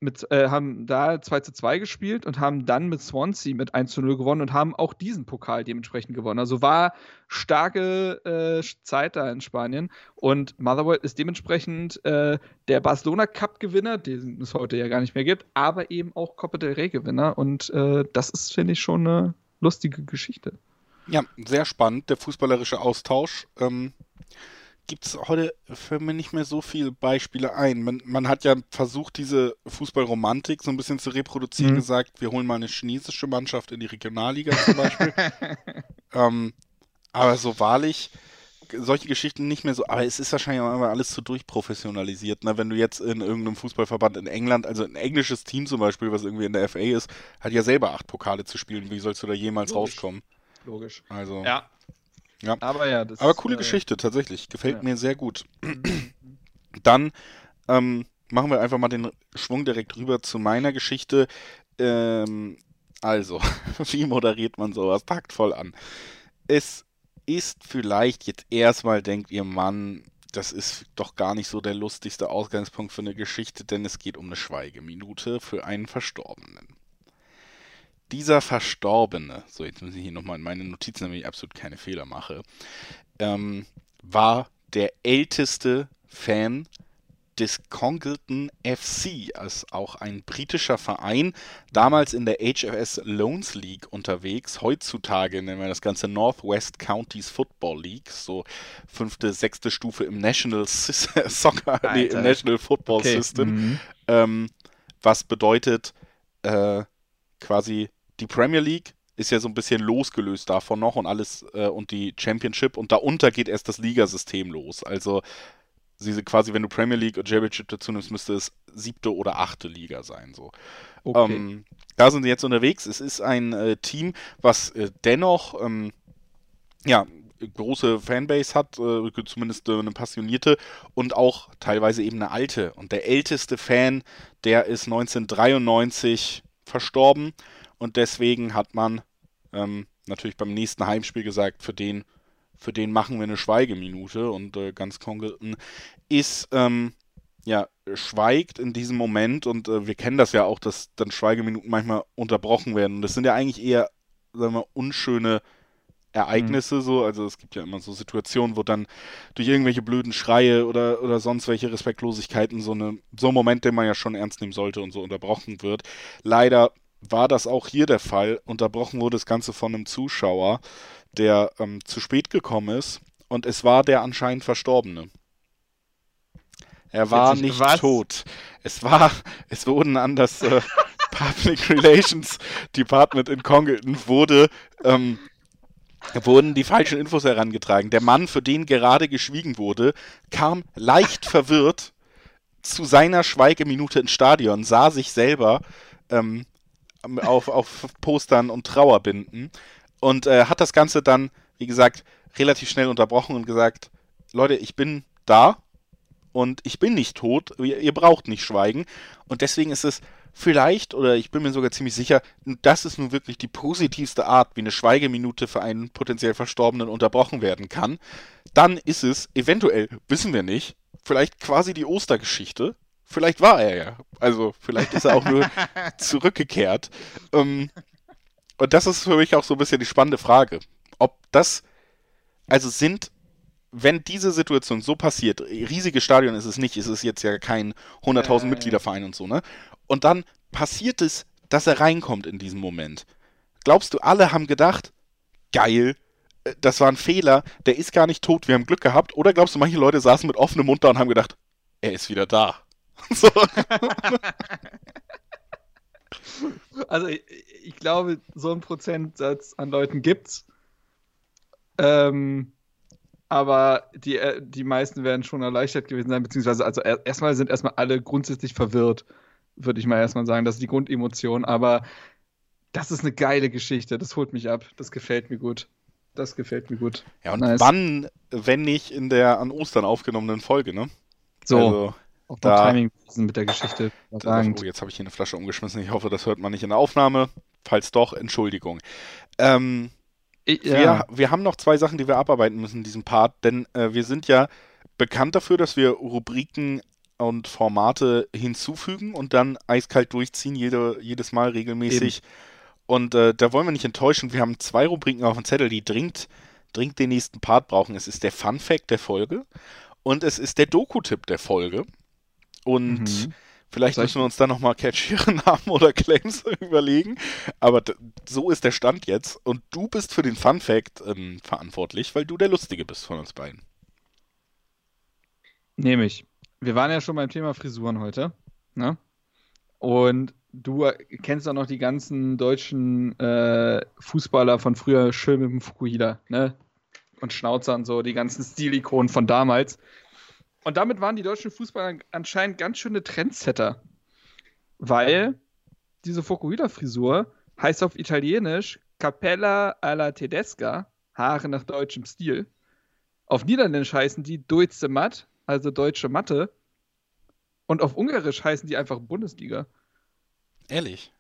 mit, äh, haben da 2 zu 2 gespielt und haben dann mit Swansea mit 1 zu 0 gewonnen und haben auch diesen Pokal dementsprechend gewonnen. Also war starke äh, Zeit da in Spanien und Motherwell ist dementsprechend äh, der Barcelona Cup Gewinner, den es heute ja gar nicht mehr gibt, aber eben auch Copa del Rey Gewinner und äh, das ist, finde ich, schon eine lustige Geschichte. Ja, sehr spannend, der fußballerische Austausch. Ähm, gibt es heute für mich nicht mehr so viele Beispiele ein. Man, man, hat ja versucht, diese Fußballromantik so ein bisschen zu reproduzieren, mhm. gesagt, wir holen mal eine chinesische Mannschaft in die Regionalliga zum Beispiel. [LAUGHS] ähm, aber so wahrlich, solche Geschichten nicht mehr so, aber es ist wahrscheinlich auch immer alles zu durchprofessionalisiert. Ne? Wenn du jetzt in irgendeinem Fußballverband in England, also ein englisches Team zum Beispiel, was irgendwie in der FA ist, hat ja selber acht Pokale zu spielen. Wie sollst du da jemals Logisch. rauskommen? Logisch. Also. Ja, ja. Aber ja, das Aber coole äh, Geschichte, tatsächlich. Gefällt ja. mir sehr gut. Dann ähm, machen wir einfach mal den Schwung direkt rüber zu meiner Geschichte. Ähm, also, [LAUGHS] wie moderiert man sowas taktvoll an? Es ist vielleicht jetzt erstmal, denkt ihr Mann, das ist doch gar nicht so der lustigste Ausgangspunkt für eine Geschichte, denn es geht um eine Schweigeminute für einen Verstorbenen dieser Verstorbene, so jetzt muss ich hier nochmal in meine Notizen, damit ich absolut keine Fehler mache, ähm, war der älteste Fan des Congleton FC, als auch ein britischer Verein, damals in der HFS Loans League unterwegs. Heutzutage nennen wir das Ganze Northwest Counties Football League, so fünfte, sechste Stufe im National [LAUGHS] Soccer, nee, im National Football okay. System. Mhm. Ähm, was bedeutet äh, quasi die Premier League ist ja so ein bisschen losgelöst davon noch und alles äh, und die Championship und darunter geht erst das Ligasystem los. Also diese quasi, wenn du Premier League und Championship dazu nimmst, müsste es siebte oder achte Liga sein. So. Okay. Ähm, da sind sie jetzt unterwegs. Es ist ein äh, Team, was äh, dennoch ähm, ja große Fanbase hat, äh, zumindest äh, eine passionierte und auch teilweise eben eine alte. Und der älteste Fan, der ist 1993 verstorben und deswegen hat man ähm, natürlich beim nächsten Heimspiel gesagt, für den, für den machen wir eine Schweigeminute. Und äh, ganz Congleton ist, ähm, ja, schweigt in diesem Moment. Und äh, wir kennen das ja auch, dass dann Schweigeminuten manchmal unterbrochen werden. Und das sind ja eigentlich eher, sagen wir, unschöne Ereignisse mhm. so. Also es gibt ja immer so Situationen, wo dann durch irgendwelche blöden Schreie oder, oder sonst welche Respektlosigkeiten so, eine, so ein Moment, den man ja schon ernst nehmen sollte und so unterbrochen wird. Leider war das auch hier der Fall. Unterbrochen wurde das Ganze von einem Zuschauer, der ähm, zu spät gekommen ist und es war der anscheinend Verstorbene. Er war nicht was? tot. Es war, [LAUGHS] es wurden an das äh, [LAUGHS] Public Relations Department in Congleton wurde ähm, wurden die falschen Infos herangetragen. Der Mann, für den gerade geschwiegen wurde, kam leicht [LAUGHS] verwirrt zu seiner Schweigeminute ins Stadion, sah sich selber ähm, auf, auf Postern und Trauerbinden und äh, hat das Ganze dann, wie gesagt, relativ schnell unterbrochen und gesagt, Leute, ich bin da und ich bin nicht tot, ihr, ihr braucht nicht schweigen. Und deswegen ist es vielleicht, oder ich bin mir sogar ziemlich sicher, das ist nun wirklich die positivste Art, wie eine Schweigeminute für einen potenziell Verstorbenen unterbrochen werden kann. Dann ist es, eventuell, wissen wir nicht, vielleicht quasi die Ostergeschichte. Vielleicht war er ja. Also vielleicht ist er auch nur [LAUGHS] zurückgekehrt. Ähm, und das ist für mich auch so ein bisschen die spannende Frage. Ob das, also sind wenn diese Situation so passiert, riesiges Stadion ist es nicht, ist es jetzt ja kein 100.000 äh, Mitgliederverein und so, ne? Und dann passiert es, dass er reinkommt in diesem Moment. Glaubst du, alle haben gedacht, geil, äh, das war ein Fehler, der ist gar nicht tot, wir haben Glück gehabt? Oder glaubst du, manche Leute saßen mit offenem Mund da und haben gedacht, er ist wieder da? [LAUGHS] so. [LAUGHS] Also ich, ich, glaube, so ein Prozentsatz an Leuten gibt's. Ähm, aber die, äh, die meisten werden schon erleichtert gewesen sein, beziehungsweise also erstmal sind erstmal alle grundsätzlich verwirrt, würde ich mal erstmal sagen. Das ist die Grundemotion, aber das ist eine geile Geschichte, das holt mich ab, das gefällt mir gut. Das gefällt mir gut. Ja, und nice. wann, wenn nicht in der an Ostern aufgenommenen Folge, ne? So. Also, auch da, Timing mit der Geschichte. Oh, jetzt habe ich hier eine Flasche umgeschmissen. Ich hoffe, das hört man nicht in der Aufnahme. Falls doch, Entschuldigung. Ähm, ich, ja. wir, wir haben noch zwei Sachen, die wir abarbeiten müssen in diesem Part, denn äh, wir sind ja bekannt dafür, dass wir Rubriken und Formate hinzufügen und dann eiskalt durchziehen, jede, jedes Mal regelmäßig. Eben. Und äh, da wollen wir nicht enttäuschen. Wir haben zwei Rubriken auf dem Zettel, die dringend, dringend den nächsten Part brauchen. Es ist der Fun Fact der Folge und es ist der Doku-Tipp der Folge. Und mhm. Vielleicht müssen wir uns da nochmal catchiere [LAUGHS] Namen oder Claims [LAUGHS] überlegen. Aber so ist der Stand jetzt. Und du bist für den Fun Fact ähm, verantwortlich, weil du der Lustige bist von uns beiden. Nehme ich. Wir waren ja schon beim Thema Frisuren heute. Ne? Und du kennst auch noch die ganzen deutschen äh, Fußballer von früher schön mit dem Fukuhila, ne? Und Schnauzer und so, die ganzen Stilikonen von damals. Und damit waren die deutschen Fußballer anscheinend ganz schöne Trendsetter. Weil diese Fokuhila-Frisur heißt auf Italienisch Capella alla Tedesca, Haare nach deutschem Stil. Auf Niederländisch heißen die Deutsche Matt, also deutsche Matte. Und auf Ungarisch heißen die einfach Bundesliga. Ehrlich?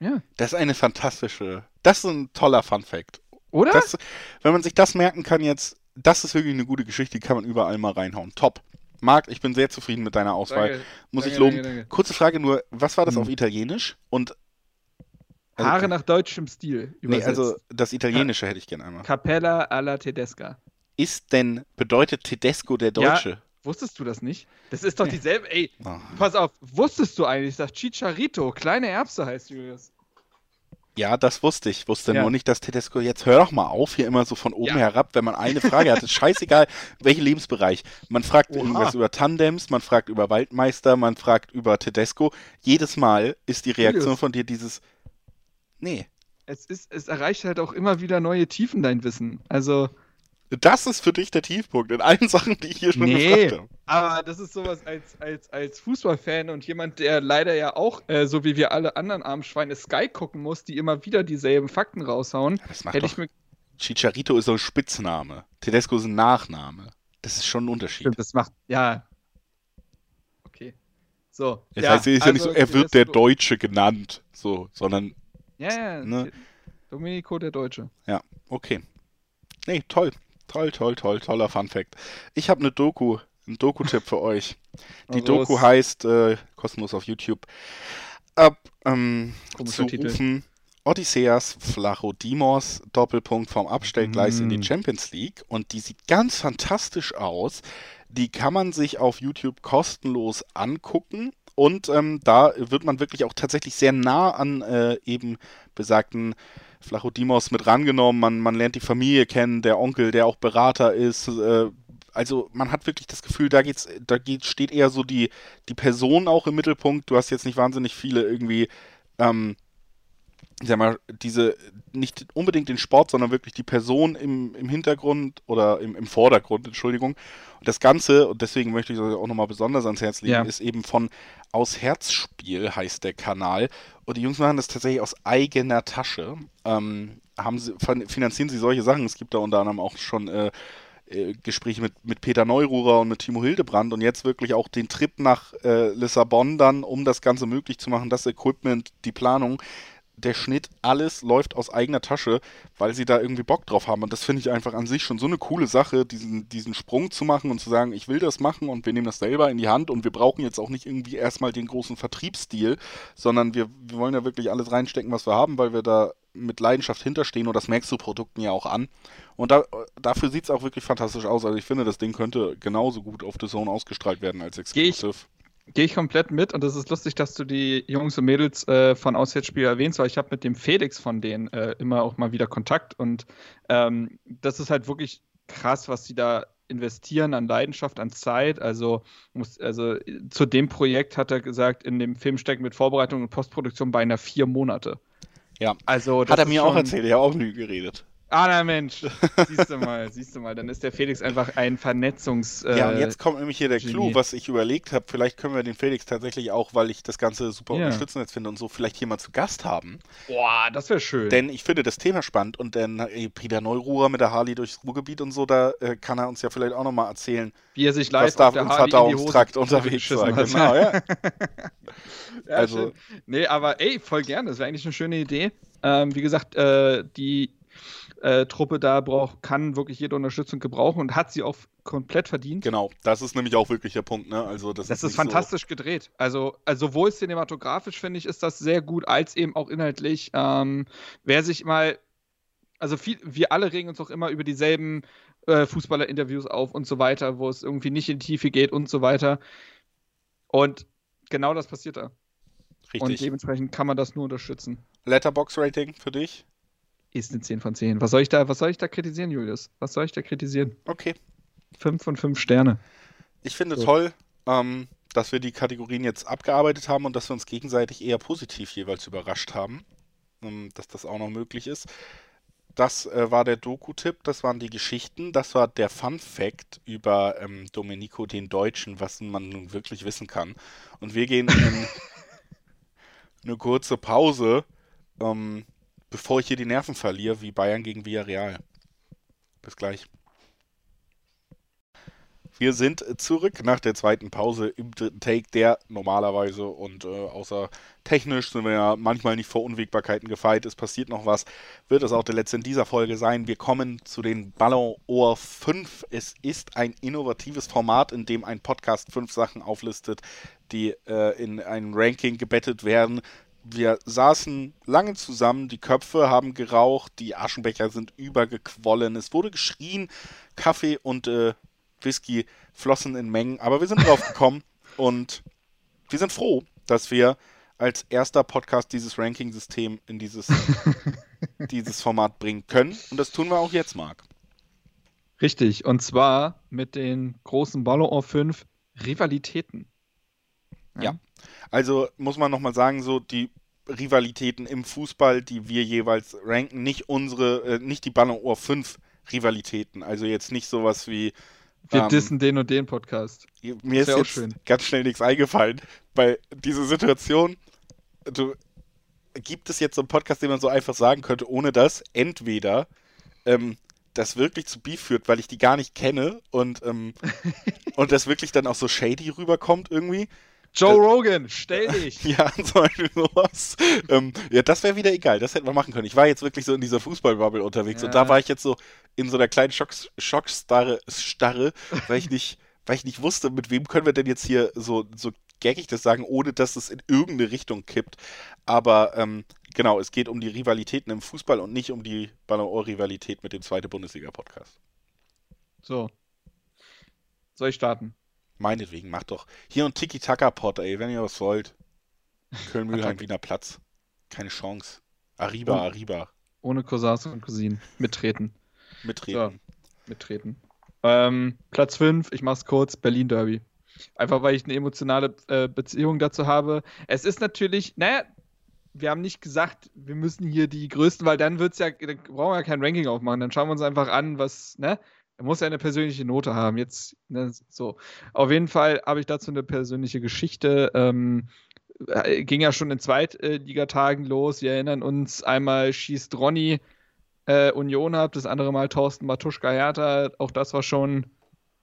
Ja. Das ist eine fantastische, das ist ein toller Fun-Fact. Oder? Das, wenn man sich das merken kann jetzt, das ist wirklich eine gute Geschichte, die kann man überall mal reinhauen. Top. Marc, ich bin sehr zufrieden mit deiner Auswahl. Danke, Muss danke, ich loben. Danke, Kurze Frage nur, was war das hm. auf Italienisch? Und also, Haare nach deutschem Stil. Übersetzt. Nee, also das Italienische hätte ich gerne einmal. Capella alla Tedesca. Ist denn, bedeutet Tedesco der Deutsche? Ja, wusstest du das nicht? Das ist doch dieselbe, ey, oh. pass auf, wusstest du eigentlich, dass Chicharito kleine Erbse heißt, Julius? Ja, das wusste ich. Wusste ja. nur nicht, dass Tedesco jetzt hör doch mal auf, hier immer so von oben ja. herab, wenn man eine Frage hat. [LAUGHS] Ist scheißegal, welchen Lebensbereich. Man fragt Oha. irgendwas über Tandems, man fragt über Waldmeister, man fragt über Tedesco. Jedes Mal ist die Reaktion von dir dieses Nee. Es ist, es erreicht halt auch immer wieder neue Tiefen, dein Wissen. Also. Das ist für dich der Tiefpunkt in allen [LAUGHS] Sachen, die ich hier schon nee, gefragt habe. Aber das ist sowas als, als, als Fußballfan und jemand, der leider ja auch, äh, so wie wir alle anderen armen Schweine, Sky gucken muss, die immer wieder dieselben Fakten raushauen. Das macht hätte ich mir Chicharito ist so ein Spitzname. Tedesco ist ein Nachname. Das ist schon ein Unterschied. Stimmt, das macht, ja. Okay. So. Das ja, heißt, ist also, ja nicht so, er wird der Deutsche genannt, so, sondern. Ja, ja. Ne? Domenico der Deutsche. Ja, okay. Nee, toll. Toll, toll, toll, toller Fun Fact. Ich habe eine Doku, einen Doku-Tipp für euch. Die also Doku heißt, äh, kostenlos auf YouTube, ab ähm, zu Titel. rufen Odysseas Flachodimos, Doppelpunkt vom Abstellgleis mm. in die Champions League. Und die sieht ganz fantastisch aus. Die kann man sich auf YouTube kostenlos angucken. Und ähm, da wird man wirklich auch tatsächlich sehr nah an äh, eben besagten Flachodimos mit rangenommen. Man, man lernt die Familie kennen, der Onkel, der auch Berater ist. Äh, also man hat wirklich das Gefühl, da geht's, da geht, steht eher so die, die Person auch im Mittelpunkt. Du hast jetzt nicht wahnsinnig viele irgendwie, ähm, ich sag mal, diese, nicht unbedingt den Sport, sondern wirklich die Person im, im Hintergrund oder im, im Vordergrund, Entschuldigung. Und das Ganze, und deswegen möchte ich das auch nochmal besonders ans Herz legen, ja. ist eben von Aus Herzspiel heißt der Kanal. Und die Jungs machen das tatsächlich aus eigener Tasche. Ähm, haben sie, finanzieren sie solche Sachen. Es gibt da unter anderem auch schon äh, äh, Gespräche mit, mit Peter Neururer und mit Timo Hildebrand und jetzt wirklich auch den Trip nach äh, Lissabon dann, um das Ganze möglich zu machen, das Equipment, die Planung der Schnitt, alles läuft aus eigener Tasche, weil sie da irgendwie Bock drauf haben. Und das finde ich einfach an sich schon so eine coole Sache, diesen, diesen Sprung zu machen und zu sagen, ich will das machen und wir nehmen das selber in die Hand und wir brauchen jetzt auch nicht irgendwie erstmal den großen Vertriebsstil, sondern wir, wir wollen ja wirklich alles reinstecken, was wir haben, weil wir da mit Leidenschaft hinterstehen und das merkst du Produkten ja auch an. Und da, dafür sieht es auch wirklich fantastisch aus. Also ich finde, das Ding könnte genauso gut auf The Zone ausgestrahlt werden als Exclusive. Gehe ich komplett mit und es ist lustig, dass du die Jungs und Mädels äh, von Auswärtsspiel erwähnst, weil ich habe mit dem Felix von denen äh, immer auch mal wieder Kontakt und ähm, das ist halt wirklich krass, was die da investieren an Leidenschaft, an Zeit. Also, muss, also zu dem Projekt hat er gesagt, in dem Film stecken mit Vorbereitung und Postproduktion beinahe vier Monate. Ja, also hat er mir auch erzählt, ich habe auch nie geredet. Ah, na Mensch. [LAUGHS] Siehst du mal, siehst du mal. Dann ist der Felix einfach ein Vernetzungs. Äh, ja, und jetzt kommt nämlich hier der. Clou, was ich überlegt habe. Vielleicht können wir den Felix tatsächlich auch, weil ich das Ganze super ja. unterstützend finde und so, vielleicht hier mal zu Gast haben. Boah, das wäre schön. Denn ich finde das Thema spannend und dann äh, Peter Neururer mit der Harley durchs Ruhrgebiet und so, da äh, kann er uns ja vielleicht auch nochmal erzählen, wie er sich live was da auf dem Verdauungstrakt unterwegs war. Genau, ja. [LAUGHS] ja also. Schön. Nee, aber ey, voll gerne. Das wäre eigentlich eine schöne Idee. Ähm, wie gesagt, äh, die äh, Truppe da braucht, kann wirklich jede Unterstützung gebrauchen und hat sie auch komplett verdient. Genau, das ist nämlich auch wirklich der Punkt. Ne? Also das, das ist, ist fantastisch so gedreht. Also, also sowohl cinematografisch finde ich, ist das sehr gut, als eben auch inhaltlich. Ähm, wer sich mal, also viel, wir alle regen uns auch immer über dieselben äh, Fußballer-Interviews auf und so weiter, wo es irgendwie nicht in die Tiefe geht und so weiter. Und genau das passiert da. Richtig. Und dementsprechend kann man das nur unterstützen. Letterbox-Rating für dich? Ist eine 10 von 10. Was soll ich da, was soll ich da kritisieren, Julius? Was soll ich da kritisieren? Okay. 5 von 5 Sterne. Ich finde so. toll, ähm, dass wir die Kategorien jetzt abgearbeitet haben und dass wir uns gegenseitig eher positiv jeweils überrascht haben, ähm, dass das auch noch möglich ist. Das äh, war der Doku-Tipp, das waren die Geschichten, das war der Fun-Fact über ähm, Domenico den Deutschen, was man nun wirklich wissen kann. Und wir gehen in [LAUGHS] eine kurze Pause. Ähm, bevor ich hier die Nerven verliere, wie Bayern gegen Villarreal. Bis gleich. Wir sind zurück nach der zweiten Pause im dritten Take, der normalerweise und äh, außer technisch sind wir ja manchmal nicht vor Unwägbarkeiten gefeit. Es passiert noch was. Wird es auch der letzte in dieser Folge sein. Wir kommen zu den Ballon Ohr 5. Es ist ein innovatives Format, in dem ein Podcast fünf Sachen auflistet, die äh, in ein Ranking gebettet werden wir saßen lange zusammen, die Köpfe haben geraucht, die Aschenbecher sind übergequollen, es wurde geschrien, Kaffee und äh, Whisky flossen in Mengen, aber wir sind drauf [LAUGHS] gekommen und wir sind froh, dass wir als erster Podcast dieses Ranking-System in dieses, [LAUGHS] dieses Format bringen können und das tun wir auch jetzt, Marc. Richtig, und zwar mit den großen Ballon 5 Rivalitäten. Ja. ja. Also muss man nochmal sagen, so die Rivalitäten im Fußball, die wir jeweils ranken, nicht unsere, äh, nicht die Ballon Ohr 5 Rivalitäten. Also jetzt nicht sowas wie. Wir ähm, dissen den und den Podcast. Mir ist, ist jetzt schön. ganz schnell nichts eingefallen, weil diese Situation, du, gibt es jetzt so einen Podcast, den man so einfach sagen könnte, ohne dass entweder ähm, das wirklich zu Beef führt, weil ich die gar nicht kenne und, ähm, [LAUGHS] und das wirklich dann auch so shady rüberkommt irgendwie Joe äh, Rogan, stell [LAUGHS] dich. Ja, [LAUGHS] zum Beispiel sowas. ähm, ja, das wäre wieder egal. Das hätten wir machen können. Ich war jetzt wirklich so in dieser Fußballbubble unterwegs ja. und da war ich jetzt so in so einer kleinen Schocks Schockstarre, Starre, weil ich nicht, [LAUGHS] weil ich nicht wusste, mit wem können wir denn jetzt hier so, so gaggig das sagen, ohne dass es in irgendeine Richtung kippt. Aber ähm, genau, es geht um die Rivalitäten im Fußball und nicht um die Ballon d'Or-Rivalität mit dem zweiten Bundesliga-Podcast. So. Soll ich starten? Meinetwegen, macht doch. Hier ein Tiki-Taka-Pot, ey, wenn ihr was wollt. Köln-Mühlheim, Wiener Platz. Keine Chance. Arriba, oh. Arriba. Ohne Cousins und Cousinen. Mittreten. Mittreten. So, mittreten. Ähm, Platz 5, ich mach's kurz, Berlin Derby. Einfach weil ich eine emotionale äh, Beziehung dazu habe. Es ist natürlich, naja, wir haben nicht gesagt, wir müssen hier die größten, weil dann wird's ja, dann brauchen wir ja kein Ranking aufmachen. Dann schauen wir uns einfach an, was, ne? Er muss ja eine persönliche Note haben. Jetzt, ne, so. Auf jeden Fall habe ich dazu eine persönliche Geschichte. Ähm, äh, ging ja schon in Zweitligatagen los. Wir erinnern uns, einmal schießt Ronny äh, Union habt, das andere Mal Thorsten Matuschka Hertha. Auch das war schon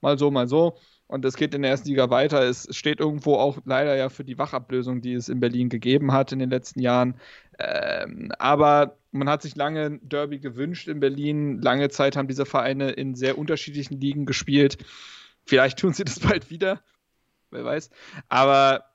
mal so, mal so. Und es geht in der ersten Liga weiter. Es steht irgendwo auch leider ja für die Wachablösung, die es in Berlin gegeben hat in den letzten Jahren. Ähm, aber man hat sich lange Derby gewünscht in Berlin. Lange Zeit haben diese Vereine in sehr unterschiedlichen Ligen gespielt. Vielleicht tun sie das [LAUGHS] bald wieder. Wer weiß. Aber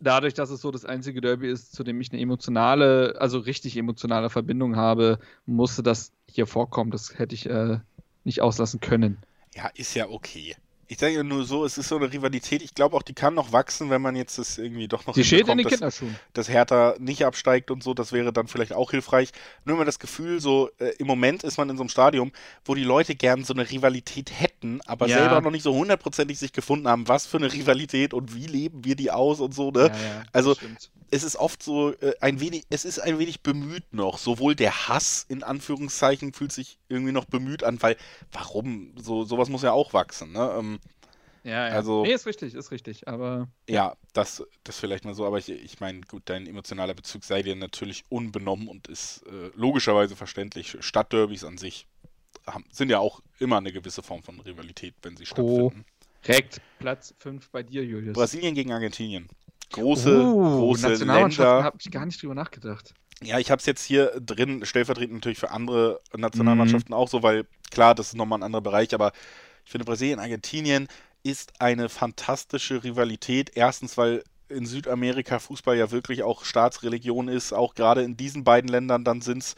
dadurch, dass es so das einzige Derby ist, zu dem ich eine emotionale, also richtig emotionale Verbindung habe, musste das hier vorkommen. Das hätte ich äh, nicht auslassen können. Ja, ist ja okay. Ich sage nur so, es ist so eine Rivalität. Ich glaube auch, die kann noch wachsen, wenn man jetzt das irgendwie doch noch. Die steht in den Kinderschuhen. Dass Hertha nicht absteigt und so, das wäre dann vielleicht auch hilfreich. Nur immer das Gefühl, so äh, im Moment ist man in so einem Stadium, wo die Leute gern so eine Rivalität hätten, aber ja. selber noch nicht so hundertprozentig sich gefunden haben, was für eine Rivalität und wie leben wir die aus und so. Ne? Ja, ja, also es ist oft so äh, ein wenig, es ist ein wenig bemüht noch. Sowohl der Hass in Anführungszeichen fühlt sich irgendwie noch bemüht an, weil warum? So sowas muss ja auch wachsen. Ne? Ähm, ja, ja. Also, nee, ist richtig, ist richtig, aber. Ja, das, das vielleicht mal so, aber ich, ich meine, gut, dein emotionaler Bezug sei dir natürlich unbenommen und ist äh, logischerweise verständlich. Stadtderbys an sich haben, sind ja auch immer eine gewisse Form von Rivalität, wenn sie stattfinden. Korrekt. Platz 5 bei dir, Julius. Brasilien gegen Argentinien. Große, uh, große Länder. habe ich gar nicht drüber nachgedacht. Ja, ich habe es jetzt hier drin, stellvertretend natürlich für andere Nationalmannschaften mhm. auch so, weil klar, das ist nochmal ein anderer Bereich, aber ich finde Brasilien, Argentinien, ist eine fantastische Rivalität. Erstens, weil in Südamerika Fußball ja wirklich auch Staatsreligion ist, auch gerade in diesen beiden Ländern, dann sind es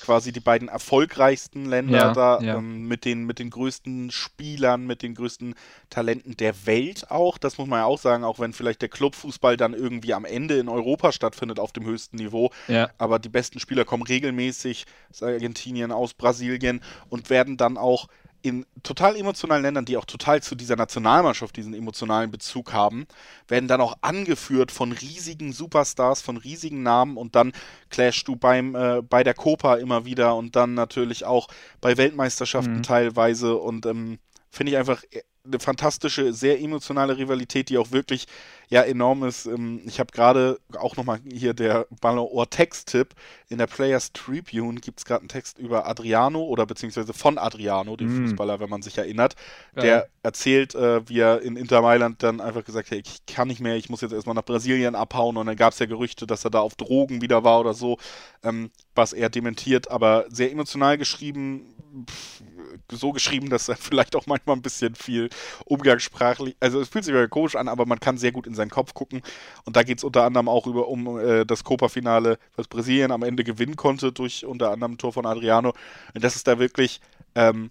quasi die beiden erfolgreichsten Länder ja, da ja. Ähm, mit, den, mit den größten Spielern, mit den größten Talenten der Welt auch. Das muss man ja auch sagen, auch wenn vielleicht der Clubfußball dann irgendwie am Ende in Europa stattfindet auf dem höchsten Niveau. Ja. Aber die besten Spieler kommen regelmäßig aus Argentinien, aus Brasilien und werden dann auch in total emotionalen Ländern, die auch total zu dieser Nationalmannschaft diesen emotionalen Bezug haben, werden dann auch angeführt von riesigen Superstars, von riesigen Namen und dann clashst du beim, äh, bei der Copa immer wieder und dann natürlich auch bei Weltmeisterschaften mhm. teilweise und ähm, finde ich einfach eine fantastische, sehr emotionale Rivalität, die auch wirklich ja enorm ist. Ähm, ich habe gerade auch nochmal hier der Ballon d'Or Text-Tipp. In der Players Tribune gibt es gerade einen Text über Adriano oder beziehungsweise von Adriano, dem mm. Fußballer, wenn man sich erinnert. Ja. Der erzählt, äh, wie er in Inter Mailand dann einfach gesagt hat, hey, ich kann nicht mehr, ich muss jetzt erstmal nach Brasilien abhauen und dann gab es ja Gerüchte, dass er da auf Drogen wieder war oder so, ähm, was er dementiert, aber sehr emotional geschrieben, pff, so geschrieben, dass er [LAUGHS] vielleicht auch manchmal ein bisschen viel umgangssprachlich, also es fühlt sich wieder komisch an, aber man kann sehr gut in seinen Kopf gucken. Und da geht es unter anderem auch über um äh, das Copa-Finale, was Brasilien am Ende gewinnen konnte durch unter anderem ein Tor von Adriano. Und das ist da wirklich ähm,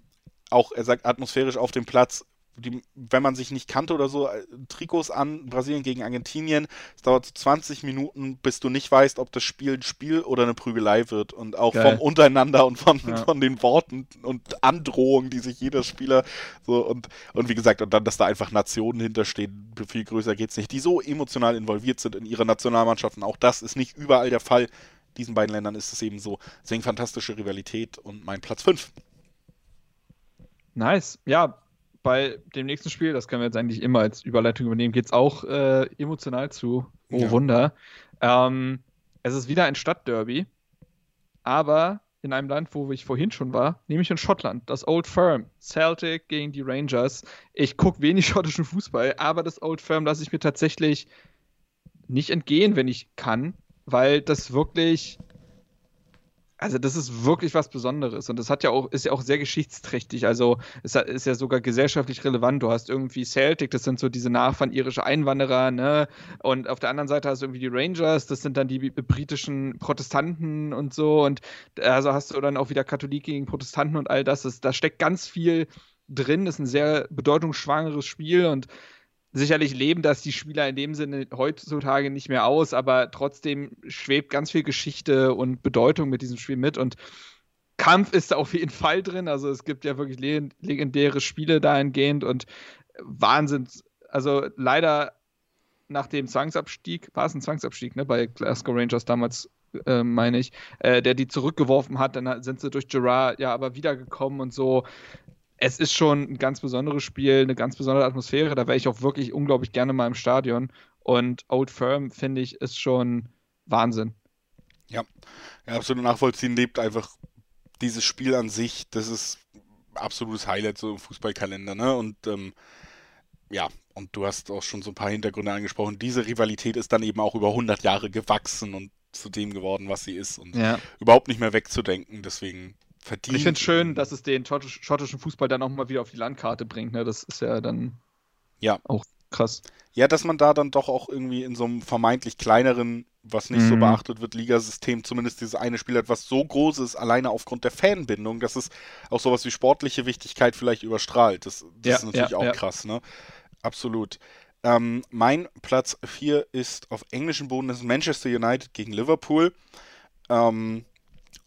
auch, er sagt, atmosphärisch auf dem Platz die, wenn man sich nicht kannte oder so, äh, Trikots an, Brasilien gegen Argentinien. Es dauert so 20 Minuten, bis du nicht weißt, ob das Spiel ein Spiel oder eine Prügelei wird. Und auch Geil. vom Untereinander und von, ja. von den Worten und Androhungen, die sich jeder Spieler so und, und wie gesagt, und dann, dass da einfach Nationen hinterstehen, viel größer geht es nicht, die so emotional involviert sind in ihre Nationalmannschaften. Auch das ist nicht überall der Fall. Diesen beiden Ländern ist es eben so. Deswegen fantastische Rivalität und mein Platz 5. Nice. Ja, bei dem nächsten Spiel, das können wir jetzt eigentlich immer als Überleitung übernehmen, geht es auch äh, emotional zu. Oh ja. Wunder. Ähm, es ist wieder ein Stadtderby, aber in einem Land, wo ich vorhin schon war, nämlich in Schottland. Das Old Firm. Celtic gegen die Rangers. Ich gucke wenig [LAUGHS] schottischen Fußball, aber das Old Firm lasse ich mir tatsächlich nicht entgehen, wenn ich kann, weil das wirklich also das ist wirklich was Besonderes und das hat ja auch, ist ja auch sehr geschichtsträchtig. Also es ist ja sogar gesellschaftlich relevant. Du hast irgendwie Celtic, das sind so diese Nachfahren irische Einwanderer, ne? Und auf der anderen Seite hast du irgendwie die Rangers, das sind dann die britischen Protestanten und so. Und also hast du dann auch wieder Katholik gegen Protestanten und all das. das da steckt ganz viel drin. Das ist ein sehr bedeutungsschwangeres Spiel und sicherlich leben das die Spieler in dem Sinne heutzutage nicht mehr aus, aber trotzdem schwebt ganz viel Geschichte und Bedeutung mit diesem Spiel mit und Kampf ist da auf jeden Fall drin. Also es gibt ja wirklich legendäre Spiele dahingehend und Wahnsinn. Also leider nach dem Zwangsabstieg, war es ein Zwangsabstieg, ne, bei Glasgow Rangers damals, äh, meine ich, äh, der die zurückgeworfen hat, dann sind sie durch Gerard ja aber wiedergekommen und so es ist schon ein ganz besonderes Spiel, eine ganz besondere Atmosphäre. Da wäre ich auch wirklich unglaublich gerne mal im Stadion. Und Old Firm, finde ich, ist schon Wahnsinn. Ja, ja absolut nachvollziehen, lebt einfach dieses Spiel an sich, das ist absolutes Highlight so im Fußballkalender, ne? Und ähm, ja, und du hast auch schon so ein paar Hintergründe angesprochen. Diese Rivalität ist dann eben auch über 100 Jahre gewachsen und zu dem geworden, was sie ist und ja. überhaupt nicht mehr wegzudenken. Deswegen verdient. Ich finde es schön, dass es den schottischen Fußball dann auch mal wieder auf die Landkarte bringt. Ne? Das ist ja dann ja. auch krass. Ja, dass man da dann doch auch irgendwie in so einem vermeintlich kleineren, was nicht mhm. so beachtet wird, Ligasystem zumindest dieses eine Spiel hat, was so groß ist, alleine aufgrund der Fanbindung, dass es auch sowas wie sportliche Wichtigkeit vielleicht überstrahlt. Das, das ja, ist natürlich ja, auch ja. krass, ne? Absolut. Ähm, mein Platz 4 ist auf englischem Boden, das ist Manchester United gegen Liverpool. Ähm,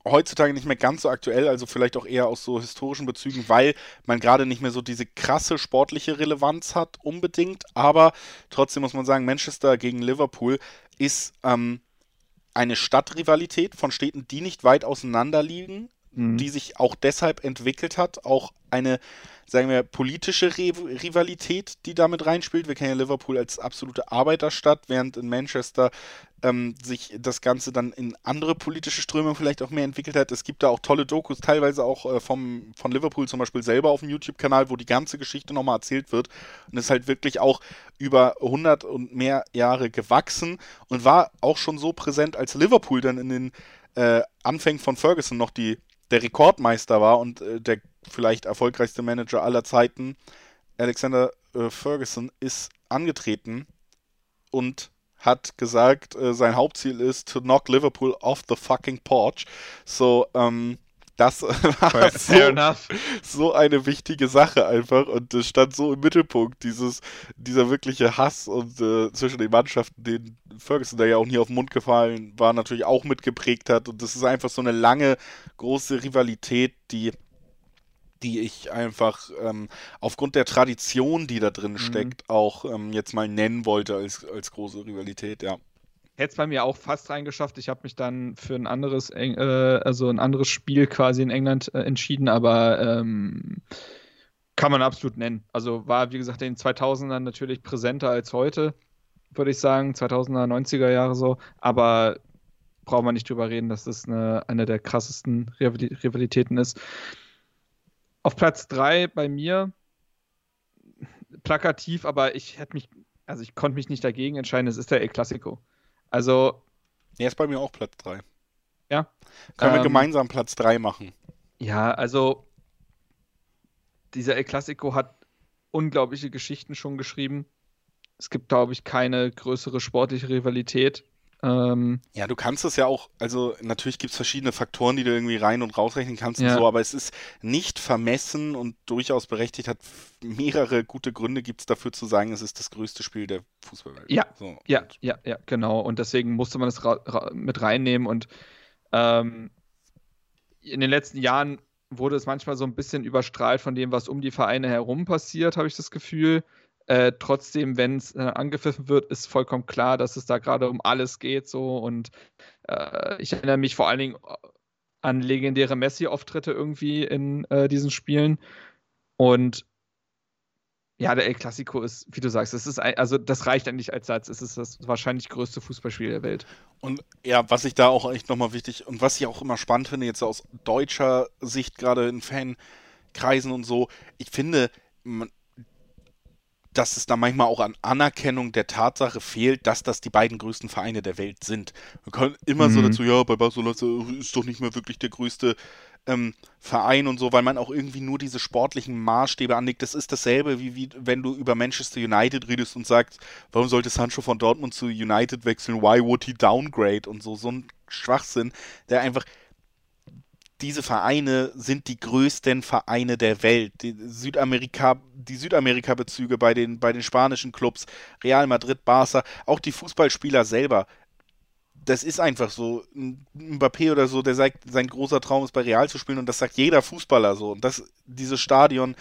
heutzutage nicht mehr ganz so aktuell, also vielleicht auch eher aus so historischen Bezügen, weil man gerade nicht mehr so diese krasse sportliche Relevanz hat, unbedingt. Aber trotzdem muss man sagen, Manchester gegen Liverpool ist ähm, eine Stadtrivalität von Städten, die nicht weit auseinander liegen, mhm. die sich auch deshalb entwickelt hat, auch eine sagen wir, politische Rivalität, die damit reinspielt. Wir kennen ja Liverpool als absolute Arbeiterstadt, während in Manchester ähm, sich das Ganze dann in andere politische Ströme vielleicht auch mehr entwickelt hat. Es gibt da auch tolle Dokus, teilweise auch äh, vom, von Liverpool zum Beispiel selber auf dem YouTube-Kanal, wo die ganze Geschichte nochmal erzählt wird. Und ist halt wirklich auch über 100 und mehr Jahre gewachsen und war auch schon so präsent, als Liverpool dann in den äh, Anfängen von Ferguson noch die der Rekordmeister war und äh, der vielleicht erfolgreichste Manager aller Zeiten, Alexander äh, Ferguson, ist angetreten und hat gesagt, äh, sein Hauptziel ist to knock Liverpool off the fucking porch. So, ähm, das [LAUGHS] war so, so, eine wichtige Sache einfach und es stand so im Mittelpunkt, dieses, dieser wirkliche Hass und äh, zwischen den Mannschaften, den Ferguson, der ja auch nie auf den Mund gefallen war, natürlich auch mitgeprägt hat und das ist einfach so eine lange, große Rivalität, die die ich einfach ähm, aufgrund der Tradition, die da drin mhm. steckt, mhm. auch ähm, jetzt mal nennen wollte als, als große Rivalität, ja. Hätte es bei mir auch fast reingeschafft. Ich habe mich dann für ein anderes, äh, also ein anderes Spiel quasi in England äh, entschieden, aber ähm, kann man absolut nennen. Also war, wie gesagt, in den 2000ern natürlich präsenter als heute, würde ich sagen, 2000er, 90er Jahre so, aber braucht man nicht drüber reden, dass das eine, eine der krassesten Rivalitäten ist. Auf Platz 3 bei mir, plakativ, aber ich hätte mich, also ich konnte mich nicht dagegen entscheiden, es ist der El Clasico. Also. Er ist bei mir auch Platz 3. Ja. Können ähm, wir gemeinsam Platz 3 machen? Ja, also dieser El Clasico hat unglaubliche Geschichten schon geschrieben. Es gibt, glaube ich, keine größere sportliche Rivalität. Ähm, ja, du kannst es ja auch, also natürlich gibt es verschiedene Faktoren, die du irgendwie rein und rausrechnen kannst ja. und so, aber es ist nicht vermessen und durchaus berechtigt, hat mehrere gute Gründe gibt es dafür zu sagen, es ist das größte Spiel der Fußballwelt. Ja, so, ja, ja, ja, genau. Und deswegen musste man es mit reinnehmen und ähm, in den letzten Jahren wurde es manchmal so ein bisschen überstrahlt von dem, was um die Vereine herum passiert, habe ich das Gefühl. Äh, trotzdem, wenn es äh, angepfiffen wird, ist vollkommen klar, dass es da gerade um alles geht. So und äh, ich erinnere mich vor allen Dingen äh, an legendäre Messi-Auftritte irgendwie in äh, diesen Spielen. Und ja, der El Clasico ist, wie du sagst, es ist ein, also das reicht eigentlich als Satz. Es ist das wahrscheinlich größte Fußballspiel der Welt. Und ja, was ich da auch echt nochmal wichtig und was ich auch immer spannend finde, jetzt aus deutscher Sicht, gerade in Fankreisen und so, ich finde, man, dass es da manchmal auch an Anerkennung der Tatsache fehlt, dass das die beiden größten Vereine der Welt sind. Man kann immer mhm. so dazu, ja, bei Barcelona ist doch nicht mehr wirklich der größte ähm, Verein und so, weil man auch irgendwie nur diese sportlichen Maßstäbe anlegt. Das ist dasselbe, wie, wie wenn du über Manchester United redest und sagst, warum sollte Sancho von Dortmund zu United wechseln? Why would he downgrade? Und so, so ein Schwachsinn, der einfach diese Vereine sind die größten Vereine der Welt. Die Südamerika, die Südamerika-Bezüge bei den, bei den spanischen Clubs, Real Madrid, Barca, auch die Fußballspieler selber. Das ist einfach so. Ein Mbappé oder so, der sagt, sein großer Traum ist bei Real zu spielen und das sagt jeder Fußballer so. Und das, dieses Stadion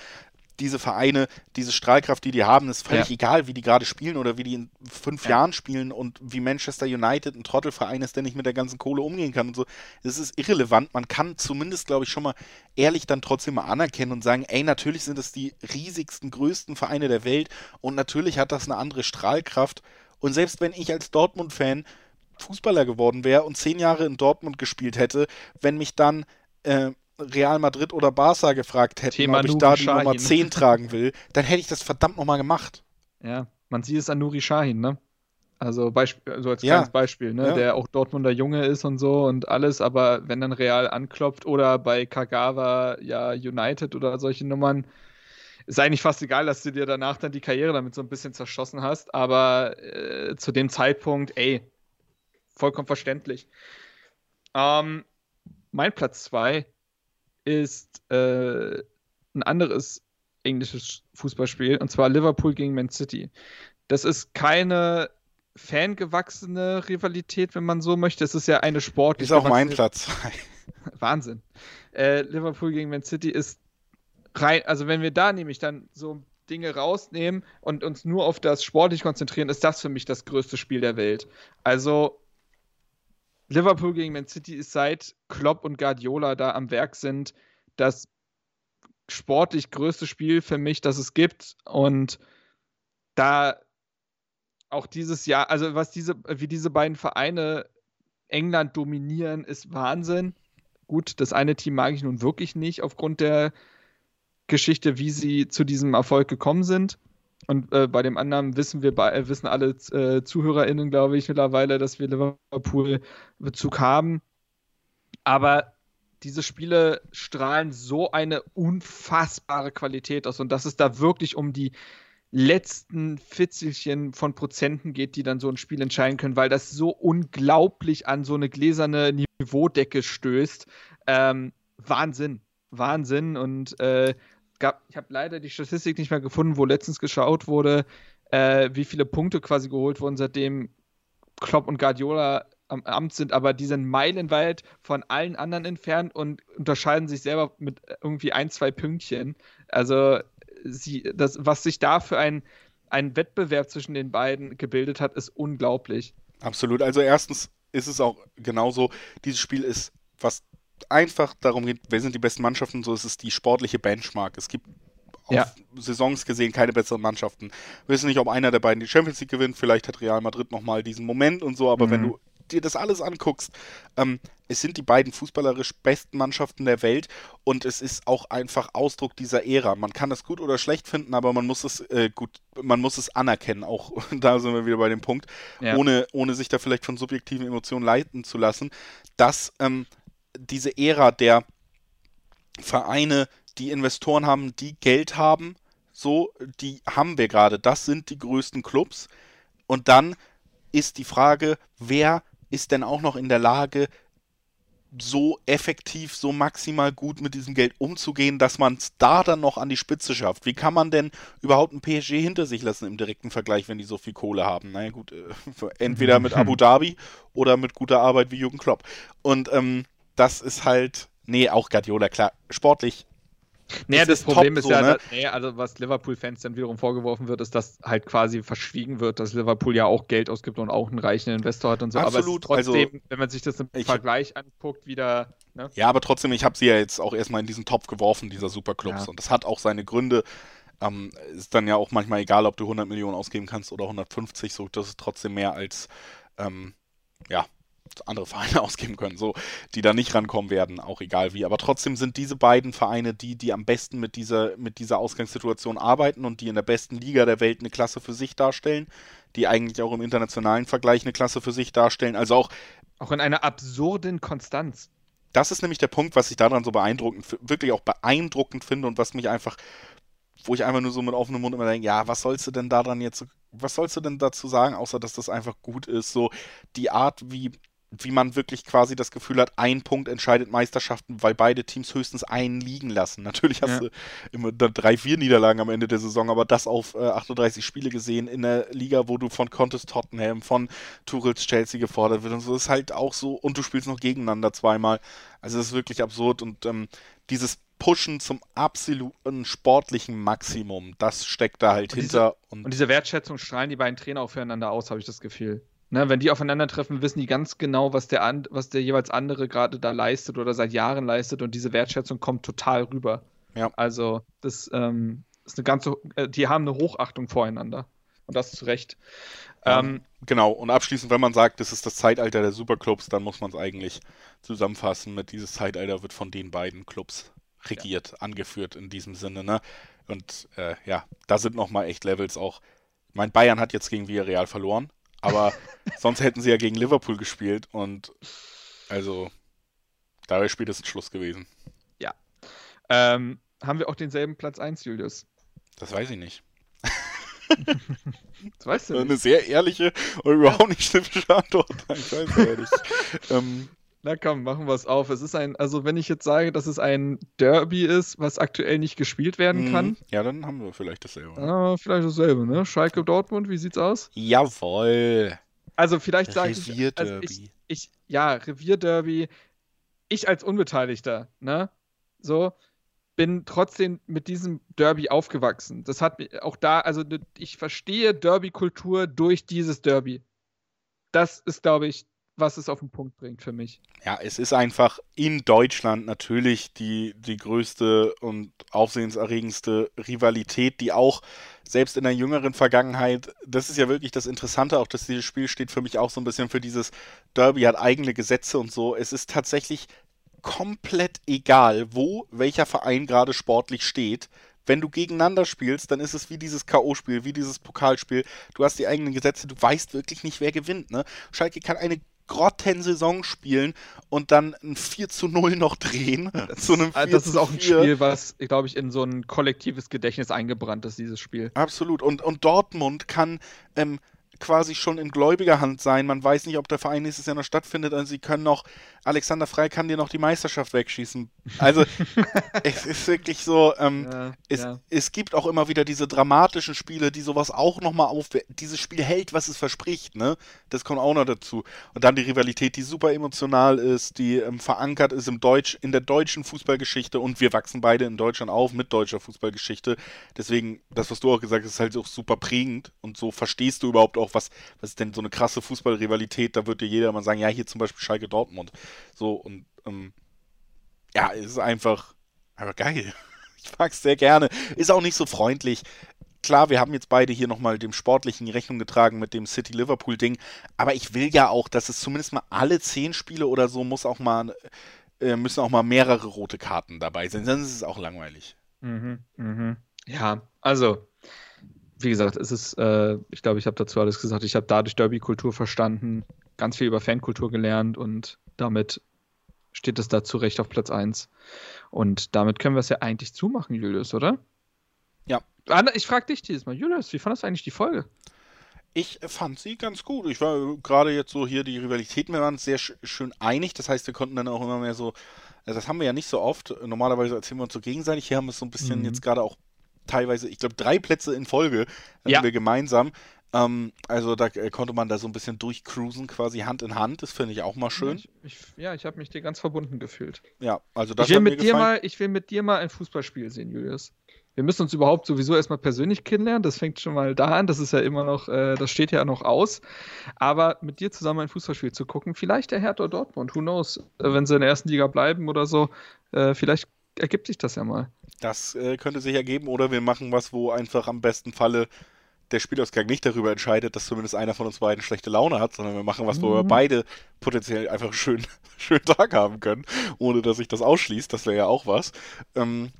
diese Vereine, diese Strahlkraft, die die haben, ist völlig ja. egal, wie die gerade spielen oder wie die in fünf ja. Jahren spielen und wie Manchester United ein Trottelverein ist, der nicht mit der ganzen Kohle umgehen kann und so. Das ist irrelevant. Man kann zumindest, glaube ich, schon mal ehrlich dann trotzdem mal anerkennen und sagen, ey, natürlich sind es die riesigsten, größten Vereine der Welt und natürlich hat das eine andere Strahlkraft. Und selbst wenn ich als Dortmund-Fan Fußballer geworden wäre und zehn Jahre in Dortmund gespielt hätte, wenn mich dann äh, Real Madrid oder Barca gefragt hätten, Thema ob ich Nuri da die Nummer 10 tragen will, dann hätte ich das verdammt nochmal gemacht. Ja, man sieht es an Nuri Shahin, ne? Also, Beispiel, also als kleines ja. Beispiel, ne? Ja. der auch Dortmunder Junge ist und so und alles, aber wenn dann Real anklopft oder bei Kagawa ja United oder solche Nummern, ist eigentlich fast egal, dass du dir danach dann die Karriere damit so ein bisschen zerschossen hast, aber äh, zu dem Zeitpunkt, ey, vollkommen verständlich. Ähm, mein Platz 2 ist äh, ein anderes englisches Fußballspiel und zwar Liverpool gegen Man City. Das ist keine fangewachsene Rivalität, wenn man so möchte. Es ist ja eine sportliche. Ist auch mein Platz. [LAUGHS] Wahnsinn. Äh, Liverpool gegen Man City ist rein, also wenn wir da nämlich dann so Dinge rausnehmen und uns nur auf das sportlich konzentrieren, ist das für mich das größte Spiel der Welt. Also Liverpool gegen Man City ist seit Klopp und Guardiola da am Werk sind, das sportlich größte Spiel für mich, das es gibt. Und da auch dieses Jahr, also was diese, wie diese beiden Vereine England dominieren, ist Wahnsinn. Gut, das eine Team mag ich nun wirklich nicht aufgrund der Geschichte, wie sie zu diesem Erfolg gekommen sind. Und äh, bei dem anderen wissen wir, äh, wissen alle äh, ZuhörerInnen, glaube ich, mittlerweile, dass wir Liverpool-Bezug haben. Aber diese Spiele strahlen so eine unfassbare Qualität aus und dass es da wirklich um die letzten Fitzelchen von Prozenten geht, die dann so ein Spiel entscheiden können, weil das so unglaublich an so eine gläserne Niveaudecke stößt. Ähm, Wahnsinn. Wahnsinn. Und äh, gab, ich habe leider die Statistik nicht mehr gefunden, wo letztens geschaut wurde, äh, wie viele Punkte quasi geholt wurden, seitdem Klopp und Guardiola am Amt sind, aber die sind meilenweit von allen anderen entfernt und unterscheiden sich selber mit irgendwie ein, zwei Pünktchen. Also sie, das, was sich da für ein, ein Wettbewerb zwischen den beiden gebildet hat, ist unglaublich. Absolut. Also erstens ist es auch genauso, dieses Spiel ist, was einfach darum geht, wer sind die besten Mannschaften, so ist es die sportliche Benchmark. Es gibt auf ja. Saisons gesehen keine besseren Mannschaften. Wir wissen nicht, ob einer der beiden die Champions League gewinnt. Vielleicht hat Real Madrid nochmal diesen Moment und so, aber mhm. wenn du dir das alles anguckst, ähm, es sind die beiden fußballerisch besten Mannschaften der Welt und es ist auch einfach Ausdruck dieser Ära. Man kann das gut oder schlecht finden, aber man muss es äh, gut, man muss es anerkennen. Auch [LAUGHS] da sind wir wieder bei dem Punkt, ja. ohne, ohne sich da vielleicht von subjektiven Emotionen leiten zu lassen, dass ähm, diese Ära der Vereine, die Investoren haben, die Geld haben, so, die haben wir gerade. Das sind die größten Clubs. Und dann ist die Frage, wer ist denn auch noch in der Lage, so effektiv, so maximal gut mit diesem Geld umzugehen, dass man es da dann noch an die Spitze schafft. Wie kann man denn überhaupt ein PSG hinter sich lassen im direkten Vergleich, wenn die so viel Kohle haben? Naja gut, äh, [LAUGHS] entweder mit Abu [LAUGHS] Dhabi oder mit guter Arbeit wie Jürgen Klopp. Und ähm, das ist halt, nee, auch Guardiola, klar, sportlich naja, das, das Problem ist so, ja, ne? dass, nee, also was Liverpool-Fans dann wiederum vorgeworfen wird, ist, dass halt quasi verschwiegen wird, dass Liverpool ja auch Geld ausgibt und auch einen reichen Investor hat und so. Absolut. Aber trotzdem, also, wenn man sich das im ich, Vergleich anguckt, wieder. Ne? Ja, aber trotzdem, ich habe sie ja jetzt auch erstmal in diesen Topf geworfen, dieser Superclubs. Ja. Und das hat auch seine Gründe. Ähm, ist dann ja auch manchmal egal, ob du 100 Millionen ausgeben kannst oder 150, so das ist trotzdem mehr als ähm, ja, andere [LAUGHS] Vereine ausgeben können, so, die da nicht rankommen werden, auch egal wie. Aber trotzdem sind diese beiden Vereine die, die am besten mit dieser, mit dieser Ausgangssituation arbeiten und die in der besten Liga der Welt eine Klasse für sich darstellen, die eigentlich auch im internationalen Vergleich eine Klasse für sich darstellen. Also auch. Auch in einer absurden Konstanz. Das ist nämlich der Punkt, was ich daran so beeindruckend, wirklich auch beeindruckend finde und was mich einfach, wo ich einfach nur so mit offenem Mund immer denke, ja, was sollst du denn daran jetzt, was sollst du denn dazu sagen, außer dass das einfach gut ist, so die Art, wie wie man wirklich quasi das Gefühl hat, ein Punkt entscheidet Meisterschaften, weil beide Teams höchstens einen liegen lassen. Natürlich hast ja. du immer drei, vier Niederlagen am Ende der Saison, aber das auf äh, 38 Spiele gesehen in der Liga, wo du von Contest Tottenham, von Tuchels Chelsea gefordert wird und so, ist halt auch so, und du spielst noch gegeneinander zweimal. Also das ist wirklich absurd und ähm, dieses Pushen zum absoluten sportlichen Maximum, das steckt da halt und hinter. Diese, und, und diese Wertschätzung strahlen die beiden Trainer auch füreinander aus, habe ich das Gefühl. Ne, wenn die aufeinandertreffen, wissen die ganz genau, was der, an, was der jeweils andere gerade da leistet oder seit Jahren leistet und diese Wertschätzung kommt total rüber. Ja. Also, das ähm, ist eine ganze, äh, die haben eine Hochachtung voreinander. Und das zu Recht. Ähm, genau, und abschließend, wenn man sagt, das ist das Zeitalter der Superclubs, dann muss man es eigentlich zusammenfassen mit dieses Zeitalter wird von den beiden Clubs regiert, ja. angeführt in diesem Sinne. Ne? Und äh, ja, da sind nochmal echt Levels auch. Mein Bayern hat jetzt gegen Villarreal verloren, aber sonst hätten sie ja gegen Liverpool gespielt und also da wäre spätestens Schluss gewesen. Ja. Ähm, haben wir auch denselben Platz 1, Julius? Das weiß ich nicht. das weißt du [LAUGHS] nicht. Eine sehr ehrliche und überhaupt nicht schnippische Antwort. Ich weiß ja nicht. [LAUGHS] ähm, na komm, machen wir es auf. Es ist ein, also wenn ich jetzt sage, dass es ein Derby ist, was aktuell nicht gespielt werden mhm. kann. Ja, dann haben wir vielleicht dasselbe. Ah, vielleicht dasselbe, ne? Schalke Dortmund, wie sieht's aus? Jawoll. Also vielleicht sage ich, also ich, ich, ja, Revierderby. Ich als Unbeteiligter, ne? So, bin trotzdem mit diesem Derby aufgewachsen. Das hat mich auch da, also ich verstehe Derby-Kultur durch dieses Derby. Das ist, glaube ich, was es auf den Punkt bringt für mich. Ja, es ist einfach in Deutschland natürlich die, die größte und aufsehenserregendste Rivalität, die auch selbst in der jüngeren Vergangenheit, das ist ja wirklich das Interessante, auch dass dieses Spiel steht für mich auch so ein bisschen für dieses Derby hat eigene Gesetze und so. Es ist tatsächlich komplett egal, wo welcher Verein gerade sportlich steht wenn du gegeneinander spielst, dann ist es wie dieses K.O.-Spiel, wie dieses Pokalspiel. Du hast die eigenen Gesetze, du weißt wirklich nicht, wer gewinnt. Ne? Schalke kann eine Grottensaison spielen und dann ein 4 zu 0 noch drehen. Das, [LAUGHS] zu einem 4 ah, das ist auch ein Spiel, was, glaube ich, in so ein kollektives Gedächtnis eingebrannt ist, dieses Spiel. Absolut. Und, und Dortmund kann ähm, quasi schon in gläubiger Hand sein. Man weiß nicht, ob der Verein nächstes Jahr noch stattfindet. Und sie können noch, Alexander Frei kann dir noch die Meisterschaft wegschießen. Also, [LAUGHS] es ist wirklich so, ähm, ja, es, ja. es gibt auch immer wieder diese dramatischen Spiele, die sowas auch nochmal auf. Dieses Spiel hält, was es verspricht, ne? Das kommt auch noch dazu. Und dann die Rivalität, die super emotional ist, die ähm, verankert ist im Deutsch, in der deutschen Fußballgeschichte und wir wachsen beide in Deutschland auf mit deutscher Fußballgeschichte. Deswegen, das, was du auch gesagt hast, ist halt auch super prägend und so verstehst du überhaupt auch, was, was ist denn so eine krasse Fußballrivalität, da wird dir jeder mal sagen, ja, hier zum Beispiel Schalke Dortmund. So, und ähm, ja, es ist einfach, einfach geil. [LAUGHS] Ich mag es sehr gerne. Ist auch nicht so freundlich. Klar, wir haben jetzt beide hier nochmal dem Sportlichen Rechnung getragen mit dem City-Liverpool-Ding, aber ich will ja auch, dass es zumindest mal alle zehn Spiele oder so muss auch mal, äh, müssen auch mal mehrere rote Karten dabei sein, sonst ist es auch langweilig. Mhm, mhm. Ja, also wie gesagt, es ist, äh, ich glaube, ich habe dazu alles gesagt. Ich habe dadurch Derby-Kultur verstanden, ganz viel über Fankultur gelernt und damit steht es da zu Recht auf Platz 1. Und damit können wir es ja eigentlich zumachen, Julius, oder? Ja. Ich frage dich dieses Mal, Julius, wie fandest du eigentlich die Folge? Ich fand sie ganz gut. Ich war gerade jetzt so hier die Rivalitäten, wir waren sehr sch schön einig. Das heißt, wir konnten dann auch immer mehr so, also das haben wir ja nicht so oft. Normalerweise erzählen wir uns so gegenseitig. Hier haben wir es so ein bisschen mhm. jetzt gerade auch teilweise, ich glaube, drei Plätze in Folge ja. wir gemeinsam. Ähm, also da äh, konnte man da so ein bisschen durchcruisen, quasi Hand in Hand. Das finde ich auch mal schön. Ich, ich, ja, ich habe mich dir ganz verbunden gefühlt. Ja, also das ich will mit dir mal, Ich will mit dir mal ein Fußballspiel sehen, Julius. Wir müssen uns überhaupt sowieso erstmal persönlich kennenlernen. Das fängt schon mal da an. Das ist ja immer noch, äh, das steht ja noch aus. Aber mit dir zusammen ein Fußballspiel zu gucken, vielleicht der Hertha Dortmund, who knows, äh, wenn sie in der ersten Liga bleiben oder so, äh, vielleicht ergibt sich das ja mal. Das äh, könnte sich ergeben oder wir machen was, wo einfach am besten Falle der Spielausgang nicht darüber entscheidet, dass zumindest einer von uns beiden schlechte Laune hat, sondern wir machen was, wo wir mhm. beide potenziell einfach einen schönen, [LAUGHS] schönen Tag haben können, ohne dass sich das ausschließt. Das wäre ja auch was. Ähm,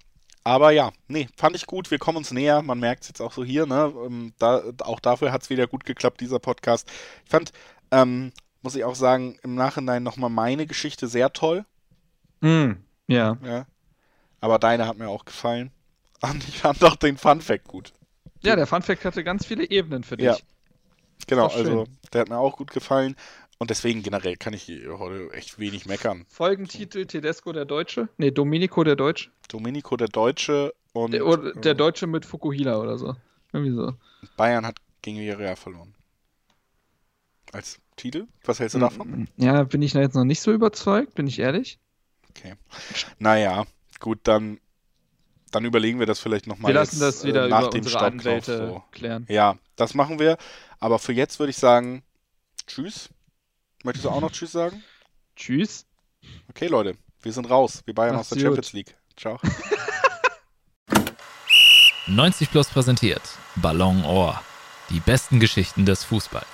aber ja, nee, fand ich gut. Wir kommen uns näher. Man merkt es jetzt auch so hier. Ne? Ähm, da, auch dafür hat es wieder gut geklappt, dieser Podcast. Ich fand, ähm, muss ich auch sagen, im Nachhinein nochmal meine Geschichte sehr toll. Mm, ja. ja. Aber deine hat mir auch gefallen. [LAUGHS] Und ich fand auch den Fun Fact gut. Ja, der Fun Fact hatte ganz viele Ebenen für dich. Ja. Genau, also der hat mir auch gut gefallen. Und deswegen generell kann ich heute echt wenig meckern. Folgentitel Tedesco der Deutsche? Ne, Domenico der Deutsche. Domenico der Deutsche und. Der, oder, der Deutsche mit Fukuhila oder so. Irgendwie so. Bayern hat gegen Villarreal verloren. Als Titel? Was hältst du davon? Ja, bin ich da jetzt noch nicht so überzeugt, bin ich ehrlich. Okay. Naja, Gut, dann, dann überlegen wir das vielleicht nochmal. Wir lassen jetzt, das wieder äh, nach über dem unsere Anwälte so. klären. Ja, das machen wir. Aber für jetzt würde ich sagen, tschüss. Möchtest du auch noch Tschüss sagen? Tschüss. Okay, Leute, wir sind raus. Wir Bayern aus der Champions League. Ciao. 90 Plus präsentiert Ballon Ohr. Die besten Geschichten des Fußballs.